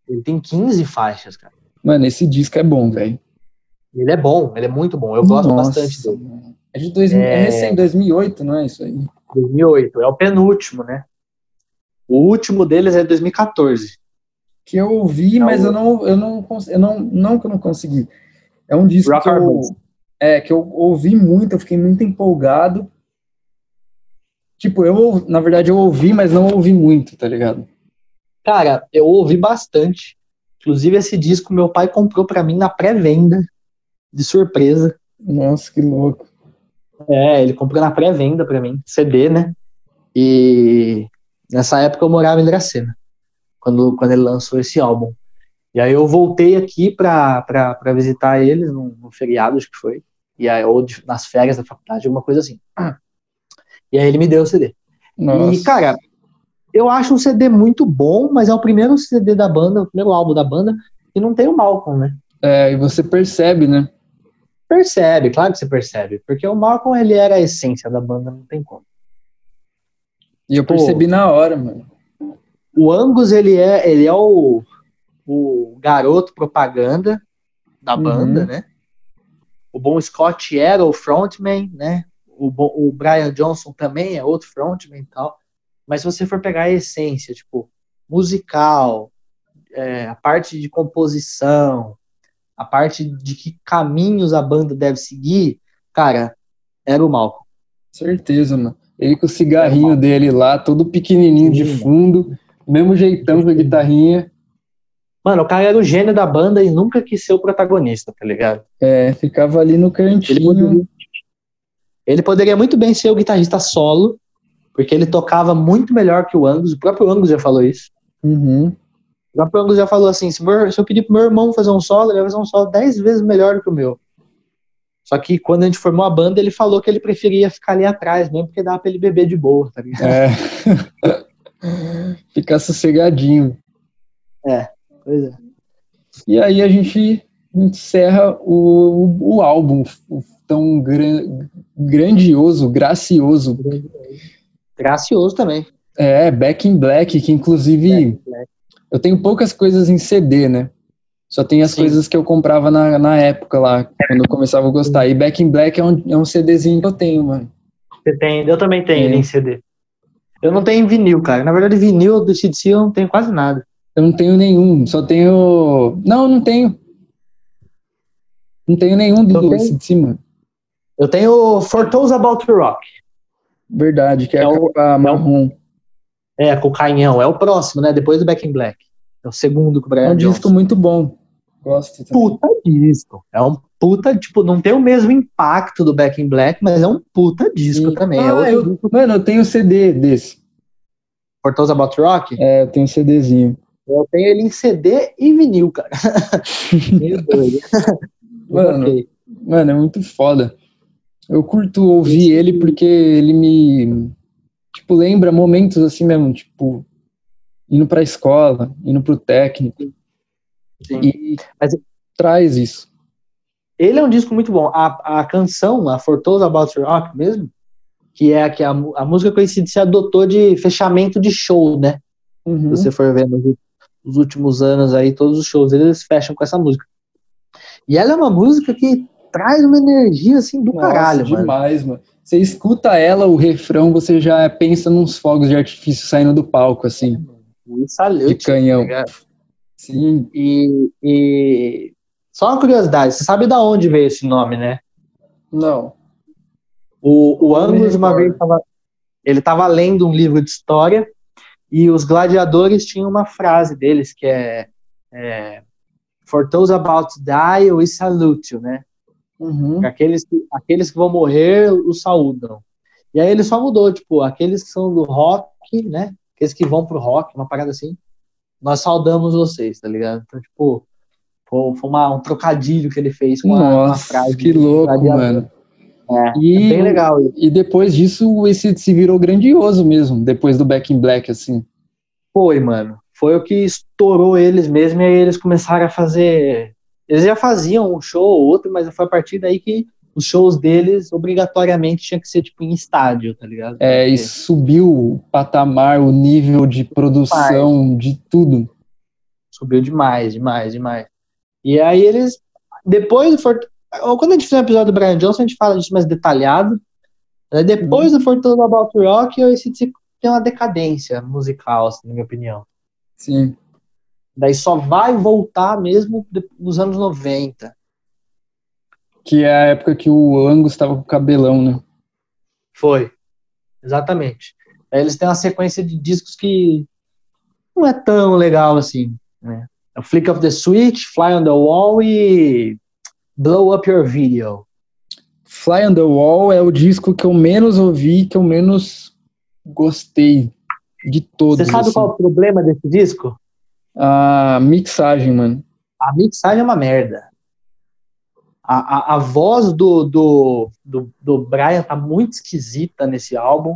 Ele tem 15 faixas, cara. Mano, esse disco é bom, velho. Ele é bom, ele é muito bom. Eu gosto Nossa, bastante dele. É de 2000, é... é recém 2008, não é isso aí? 2008, é o penúltimo, né? O último deles é 2014. Que eu ouvi, é mas o... eu não, eu não, eu não, não que eu não consegui. É um disco Rock que eu, é, que eu ouvi muito, eu fiquei muito empolgado. Tipo, eu, na verdade, eu ouvi, mas não ouvi muito, tá ligado? Cara, eu ouvi bastante. Inclusive, esse disco meu pai comprou para mim na pré-venda, de surpresa. Nossa, que louco. É, ele comprou na pré-venda para mim, CD, né? E nessa época eu morava em Dracena, quando, quando ele lançou esse álbum. E aí eu voltei aqui pra visitar ele no, no feriado, acho que foi. E aí, ou de, nas férias da faculdade, alguma coisa assim. E aí ele me deu o CD. Nossa. E, cara, eu acho um CD muito bom, mas é o primeiro CD da banda, o primeiro álbum da banda, e não tem o Malcolm, né? É, e você percebe, né? Percebe, claro que você percebe. Porque o Malcolm, ele era a essência da banda, não tem como. E eu percebi Pô, na hora, mano. O Angus, ele é, ele é o, o garoto propaganda da uhum. banda, né? O Bon Scott era o frontman, né? O, o Brian Johnson também é outro frontman e tal. Mas se você for pegar a essência, tipo, musical, é, a parte de composição, a parte de que caminhos a banda deve seguir, cara, era o Malcolm. Certeza, mano. Ele com o cigarrinho dele lá, todo pequenininho Sim. de fundo, mesmo jeitão com a guitarrinha. Mano, o cara era o gênio da banda e nunca quis ser o protagonista, tá ligado? É, ficava ali no cantinho. Ele poderia, ele poderia muito bem ser o guitarrista solo, porque ele tocava muito melhor que o Angus. O próprio Angus já falou isso. Uhum. O próprio Angus já falou assim: se, meu, se eu pedir pro meu irmão fazer um solo, ele vai fazer um solo dez vezes melhor do que o meu. Só que quando a gente formou a banda, ele falou que ele preferia ficar ali atrás, mesmo porque dava pra ele beber de boa, tá ligado? É. ficar sossegadinho. É, pois é. E aí a gente encerra o, o álbum tão gran, grandioso, gracioso. Gracioso também. É, Back in Black, que inclusive eu tenho poucas coisas em CD, né? Só tem as Sim. coisas que eu comprava na, na época lá, quando eu começava a gostar. E Back in Black é um, é um CDzinho que eu tenho, mano. Você tem? Eu também tenho é. ele em CD. Eu não tenho vinil, cara. Na verdade, vinil do CDC eu não tenho quase nada. Eu não tenho nenhum, só tenho. Não, não tenho. Não tenho nenhum do CDC, mano. Eu tenho For Those About Rock. Verdade, que é, é o, a marrom. É, com o canhão. É o próximo, né? Depois do Back in Black. É o segundo que o Brian É um disco muito bom. Gosto também. Puta disco. É um puta, tipo, não tem o mesmo impacto do Back in Black, mas é um puta disco Sim. também. É ah, é eu, disco. Mano, eu tenho CD desse. For Those About Rock? É, eu tenho um CDzinho. Eu tenho ele em CD e vinil, cara. Meu Deus. Mano, mano, é muito foda. Eu curto ouvir ele porque ele me, tipo, lembra momentos assim mesmo, tipo, indo pra escola, indo pro técnico. E Mas, traz isso. Ele é um disco muito bom. A, a canção, a For Those About Rock mesmo, que é a, que a, a música que se adotou de fechamento de show, né? Uhum. Se você for ver nos, nos últimos anos aí, todos os shows eles fecham com essa música. E ela é uma música que traz uma energia assim do Nossa, caralho, demais, mano. Você escuta ela, o refrão, você já pensa nos fogos de artifício saindo do palco, assim. Salute, de canhão. Tá Sim. E, e, só uma curiosidade, você sabe da onde veio esse nome, né? Não. O, o Angus uma vez tava, ele estava lendo um livro de história e os gladiadores tinham uma frase deles que é, é For those about to die, we salute you, né? Uhum. Aqueles, aqueles que vão morrer, os saúdam. E aí ele só mudou, tipo, aqueles que são do rock, né? Aqueles que vão pro rock, uma parada assim, nós saudamos vocês, tá ligado? Então, tipo, foi, uma, um trocadilho que ele fez com Nossa, uma frase. Que louco, mano. É, e, é bem legal. E depois disso, esse se virou grandioso mesmo, depois do Back in Black, assim. Foi, mano. Foi o que estourou eles mesmo, e aí eles começaram a fazer eles já faziam um show ou outro, mas foi a partir daí que os shows deles obrigatoriamente tinha que ser tipo em estádio, tá ligado? É, e subiu o patamar, o nível de produção, de tudo. Subiu demais, demais, demais. E aí eles, depois do. Quando a gente fizer um episódio do Brian Johnson, a gente fala disso mais detalhado. Depois uhum. do Fortuna About Rock, esse tipo tem uma decadência musical, assim, na minha opinião. Sim. Daí só vai voltar mesmo nos anos 90. Que é a época que o Angus estava com cabelão, né? Foi. Exatamente. Aí eles têm uma sequência de discos que não é tão legal assim, né? É Flick of the Switch, Fly on the Wall e Blow Up Your Video. Fly on the Wall é o disco que eu menos ouvi, que eu menos gostei de todos. Você sabe assim. qual é o problema desse disco? A mixagem, mano. A mixagem é uma merda. A, a, a voz do, do, do, do Brian tá muito esquisita nesse álbum.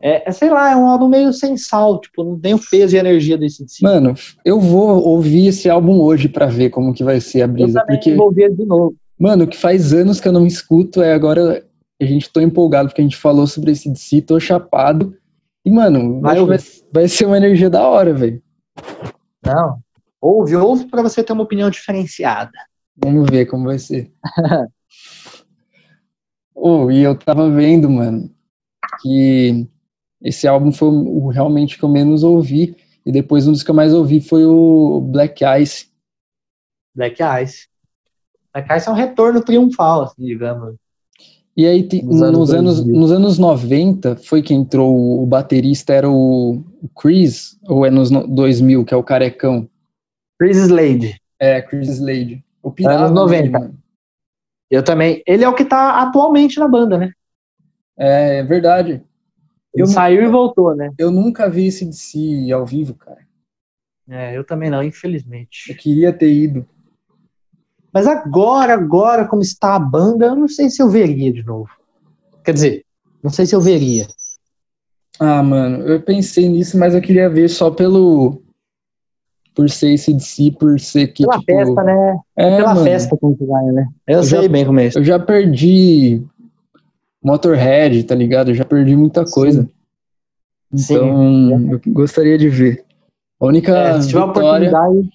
É, é, sei lá, é um álbum meio sem sal, tipo, não tem o peso e energia desse disco. Mano, eu vou ouvir esse álbum hoje para ver como que vai ser a brisa. Eu porque, vou ouvir de novo. Mano, que faz anos que eu não escuto, é agora a gente tô empolgado porque a gente falou sobre esse DC, tô chapado. E, mano, vai, vai, vai ser uma energia da hora, velho. Não. Ouve, ouve para você ter uma opinião diferenciada. Vamos ver como vai ser. oh, e eu tava vendo, mano, que esse álbum foi o realmente que eu menos ouvi. E depois um dos que eu mais ouvi foi o Black Ice. Black Ice. Black Ice é um retorno triunfal, assim, digamos. E aí, nos, nos anos, nos anos 90, foi que entrou o baterista, era o Chris, ou é nos 2000, que é o carecão? Chris Slade. É, Chris Slade. O anos 90. Nele, eu também. Ele é o que tá atualmente na banda, né? É, é verdade. Ele eu saiu nunca, e voltou, né? Eu nunca vi esse de si ao vivo, cara. É, eu também não, infelizmente. Eu queria ter ido. Mas agora, agora, como está a banda, eu não sei se eu veria de novo. Quer dizer, não sei se eu veria. Ah, mano, eu pensei nisso, mas eu queria ver só pelo. Por ser esse de si, por ser que. Pela tipo, festa, né? É, Pela mano, festa como que vai, né? Eu, eu sei já, bem como é isso. Eu já perdi Motorhead, tá ligado? Eu já perdi muita coisa. Sim. Então, Sim. eu gostaria de ver. A única é, se vitória. Oportunidade...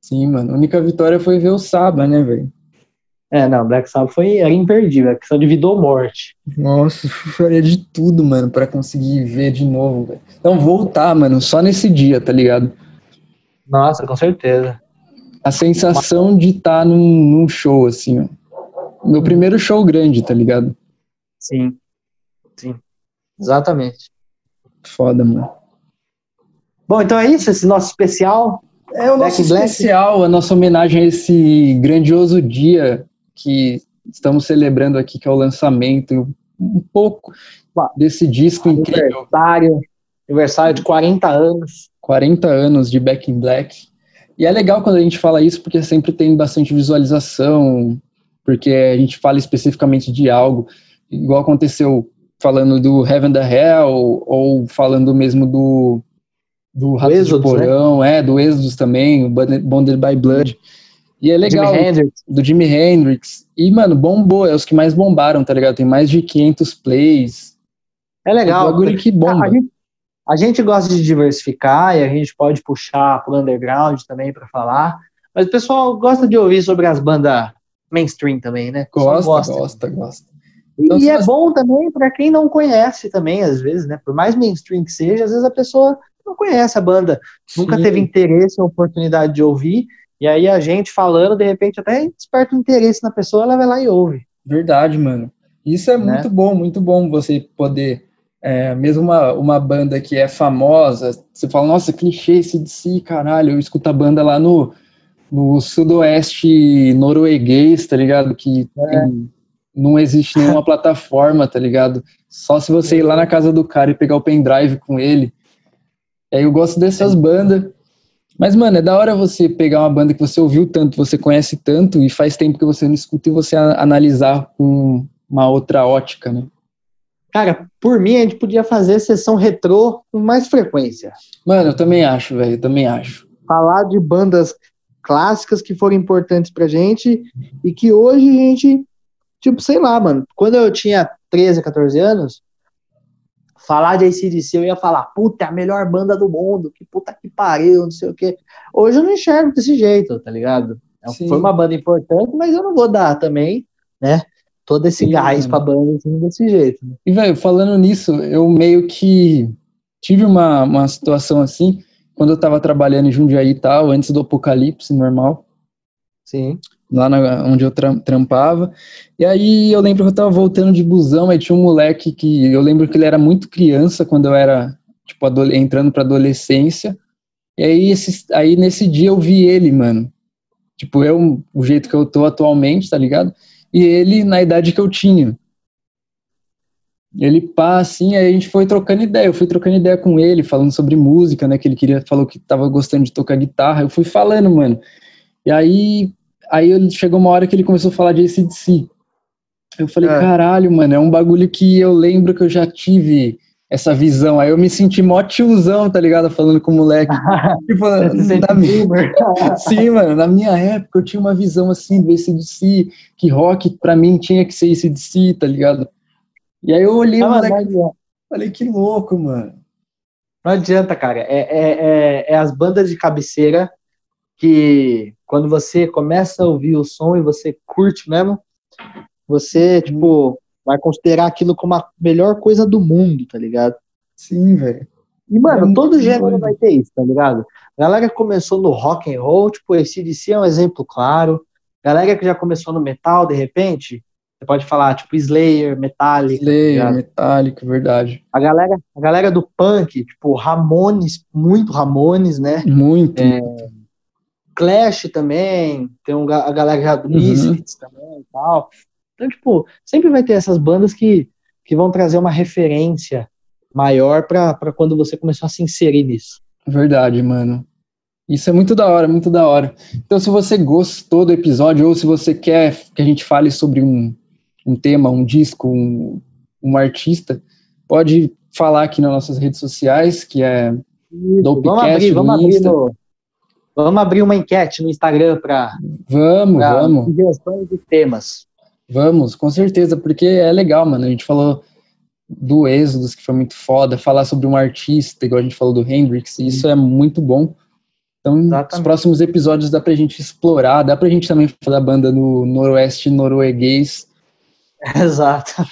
Sim, mano. A única vitória foi ver o Saba, né, velho? É, não, Black Sabbath foi era imperdível, a questão de vida ou morte. Nossa, eu faria de tudo, mano, para conseguir ver de novo, velho. Então voltar, mano, só nesse dia, tá ligado? Nossa, com certeza. A sensação de estar tá num, num show, assim, ó. Meu primeiro show grande, tá ligado? Sim. Sim. Exatamente. Foda, mano. Bom, então é isso, esse nosso especial. É o nosso Black especial, Black. a nossa homenagem a esse grandioso dia que estamos celebrando aqui, que é o lançamento, um pouco desse disco incrível. Aniversário, aniversário de 40 anos. 40 anos de Back in Black. E é legal quando a gente fala isso, porque sempre tem bastante visualização, porque a gente fala especificamente de algo, igual aconteceu falando do Heaven the Hell, ou falando mesmo do, do Rato Êxodos, de né? Porão, né? é, do Êxodos também, o Bonded by Blood. E é legal, Jimi do Jimi Hendrix. E, mano, bombou, é os que mais bombaram, tá ligado? Tem mais de 500 plays. É legal. É um que bomba. A, a, gente, a, gente, gosta de diversificar e a gente pode puxar pro underground também para falar. Mas o pessoal gosta de ouvir sobre as bandas mainstream também, né? Gosta, gosta, gosta, gosta. Então, e é bom também para quem não conhece também, às vezes, né? Por mais mainstream que seja, às vezes a pessoa não conhece a banda, Sim. nunca teve interesse ou oportunidade de ouvir, e aí a gente falando, de repente, até desperta um interesse na pessoa, ela vai lá e ouve. Verdade, mano. Isso é né? muito bom, muito bom você poder, é, mesmo uma, uma banda que é famosa, você fala, nossa, clichê esse de si, caralho, eu escuto a banda lá no, no sudoeste norueguês, tá ligado? Que é. tem, não existe nenhuma plataforma, tá ligado? Só se você ir lá na casa do cara e pegar o pendrive com ele. Aí eu gosto dessas bandas. Mas, mano, é da hora você pegar uma banda que você ouviu tanto, você conhece tanto, e faz tempo que você não escuta e você analisar com uma outra ótica, né? Cara, por mim, a gente podia fazer sessão retrô com mais frequência. Mano, eu também acho, velho, eu também acho. Falar de bandas clássicas que foram importantes pra gente e que hoje a gente, tipo, sei lá, mano, quando eu tinha 13, 14 anos, falar de ACDC, eu ia falar, puta, é a melhor banda do mundo, que puta que pariu, não sei o quê. Hoje eu não enxergo desse jeito, tá ligado? É Sim. Foi uma banda importante, mas eu não vou dar também, né? Todo esse Sim, gás mano. pra banda assim, desse jeito. Né? E, velho, falando nisso, eu meio que tive uma, uma situação assim, quando eu tava trabalhando em Jundiaí e tal, antes do apocalipse normal. Sim. Lá na, onde eu trampava. E aí eu lembro que eu tava voltando de busão, aí tinha um moleque que eu lembro que ele era muito criança quando eu era, tipo, entrando pra adolescência. E aí, esse, aí nesse dia eu vi ele, mano. Tipo, eu, o jeito que eu tô atualmente, tá ligado? E ele na idade que eu tinha. Ele pá, assim, aí a gente foi trocando ideia. Eu fui trocando ideia com ele, falando sobre música, né? Que ele queria, falou que tava gostando de tocar guitarra. Eu fui falando, mano. E aí, aí chegou uma hora que ele começou a falar de ACDC. Eu falei, é. caralho, mano, é um bagulho que eu lembro que eu já tive essa visão. Aí eu me senti mó tiozão, tá ligado? Falando com o moleque. tipo, na minha... Sim, mano, na minha época eu tinha uma visão assim do ACDC, que rock pra mim tinha que ser ACDC, tá ligado? E aí eu olhei ah, moleque, falei, que louco, mano. Não adianta, cara. É, é, é, é, as bandas de cabeceira que quando você começa a ouvir o som e você curte mesmo, você, uhum. tipo, vai considerar aquilo como a melhor coisa do mundo, tá ligado? Sim, velho. E, mano, é todo gênero vai ter isso, tá ligado? A galera que começou no rock and roll, tipo, esse DC é um exemplo claro. A galera que já começou no metal, de repente, você pode falar, tipo, Slayer, Metallica. Tá Slayer, tá Metallica, verdade. A galera, a galera do punk, tipo, Ramones, muito Ramones, né? Muito. É, Clash também, tem um, a galera já do uhum. Misfits também e tal. Então, tipo, sempre vai ter essas bandas que, que vão trazer uma referência maior para quando você começar a se inserir nisso. Verdade, mano. Isso é muito da hora, muito da hora. Então, se você gostou do episódio ou se você quer que a gente fale sobre um, um tema, um disco, um, um artista, pode falar aqui nas nossas redes sociais, que é Dopecast, vamos abrir, vamos abrir, no, vamos abrir uma enquete no Instagram para vamos, pra vamos. sugestões de temas. Vamos, com certeza, porque é legal, mano. A gente falou do Êxodos, que foi muito foda, falar sobre um artista, igual a gente falou do Hendrix, e isso é muito bom. Então, Exatamente. os próximos episódios dá pra gente explorar, dá pra gente também falar da banda no noroeste norueguês, Exato.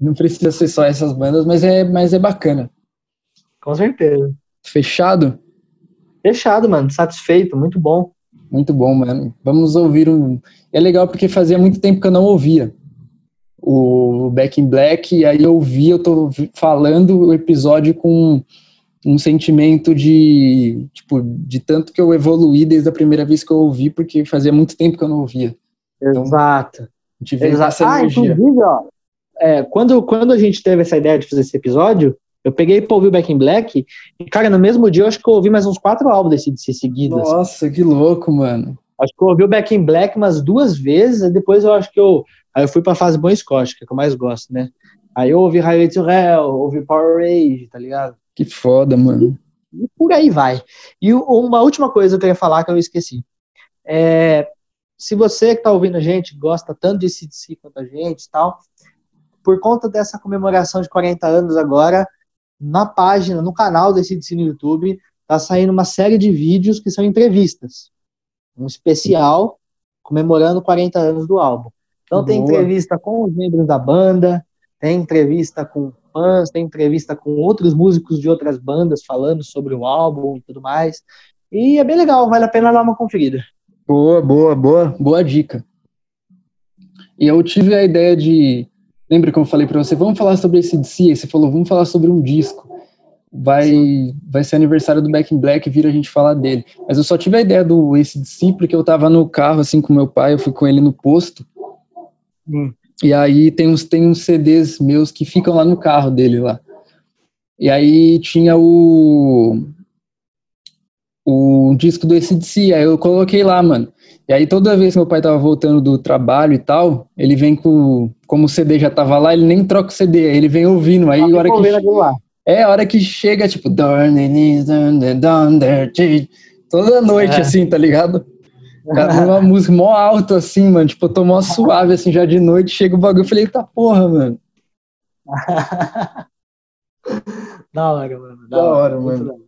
Não precisa ser só essas bandas, mas é, mas é bacana. Com certeza. Fechado? Fechado, mano. Satisfeito, muito bom. Muito bom, mano. Vamos ouvir um. É legal porque fazia muito tempo que eu não ouvia o Back in Black, e aí eu ouvi, eu tô falando o episódio com um sentimento de, tipo, de tanto que eu evoluí desde a primeira vez que eu ouvi, porque fazia muito tempo que eu não ouvia. Então, Exato. Gente vê essa ah, energia. inclusive, ó, é, quando, quando a gente teve essa ideia de fazer esse episódio, eu peguei pra ouvir o Back in Black, e, cara, no mesmo dia eu acho que eu ouvi mais uns quatro álbuns desse de seguidos. Nossa, que louco, mano. Acho que eu ouvi o Back in Black umas duas vezes, e depois eu acho que eu. Aí eu fui pra fase Bom Scott, que é que eu mais gosto, né? Aí eu ouvi Highway to Hell, ouvi Power Rage, tá ligado? Que foda, mano. E, e por aí vai. E uma última coisa que eu queria falar que eu esqueci. É, se você que está ouvindo a gente gosta tanto de CDC quanto a gente e tal, por conta dessa comemoração de 40 anos agora, na página, no canal desse CDC no YouTube, tá saindo uma série de vídeos que são entrevistas. Um especial comemorando 40 anos do álbum. Então Boa. tem entrevista com os membros da banda, tem entrevista com fãs, tem entrevista com outros músicos de outras bandas falando sobre o álbum e tudo mais. E é bem legal, vale a pena dar uma conferida. Boa, boa, boa, boa dica. E eu tive a ideia de. Lembra que eu falei para você, vamos falar sobre esse DC? Aí você falou, vamos falar sobre um disco. Vai, vai ser aniversário do Back in Black, vira a gente falar dele. Mas eu só tive a ideia do ACDC porque eu tava no carro, assim, com meu pai, eu fui com ele no posto. Hum. E aí tem uns, tem uns CDs meus que ficam lá no carro dele lá. E aí tinha o o disco do ACDC, aí eu coloquei lá, mano. E aí toda vez que meu pai tava voltando do trabalho e tal, ele vem com, como o CD já tava lá, ele nem troca o CD, aí ele vem ouvindo, aí a hora que... É, a hora que chega, tipo, toda noite, é. assim, tá ligado? uma música mó alto, assim, mano, tipo, eu tô mó suave, assim, já de noite, chega o bagulho, eu falei, eita porra, mano. da hora, mano. Da, da hora, hora mano.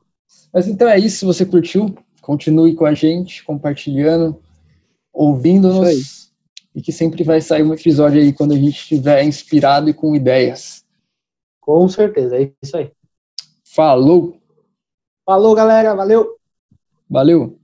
Mas então é isso, se você curtiu, continue com a gente, compartilhando, ouvindo-nos. E que sempre vai sair um episódio aí quando a gente estiver inspirado e com ideias. Com certeza, é isso aí. Falou! Falou, galera. Valeu! Valeu!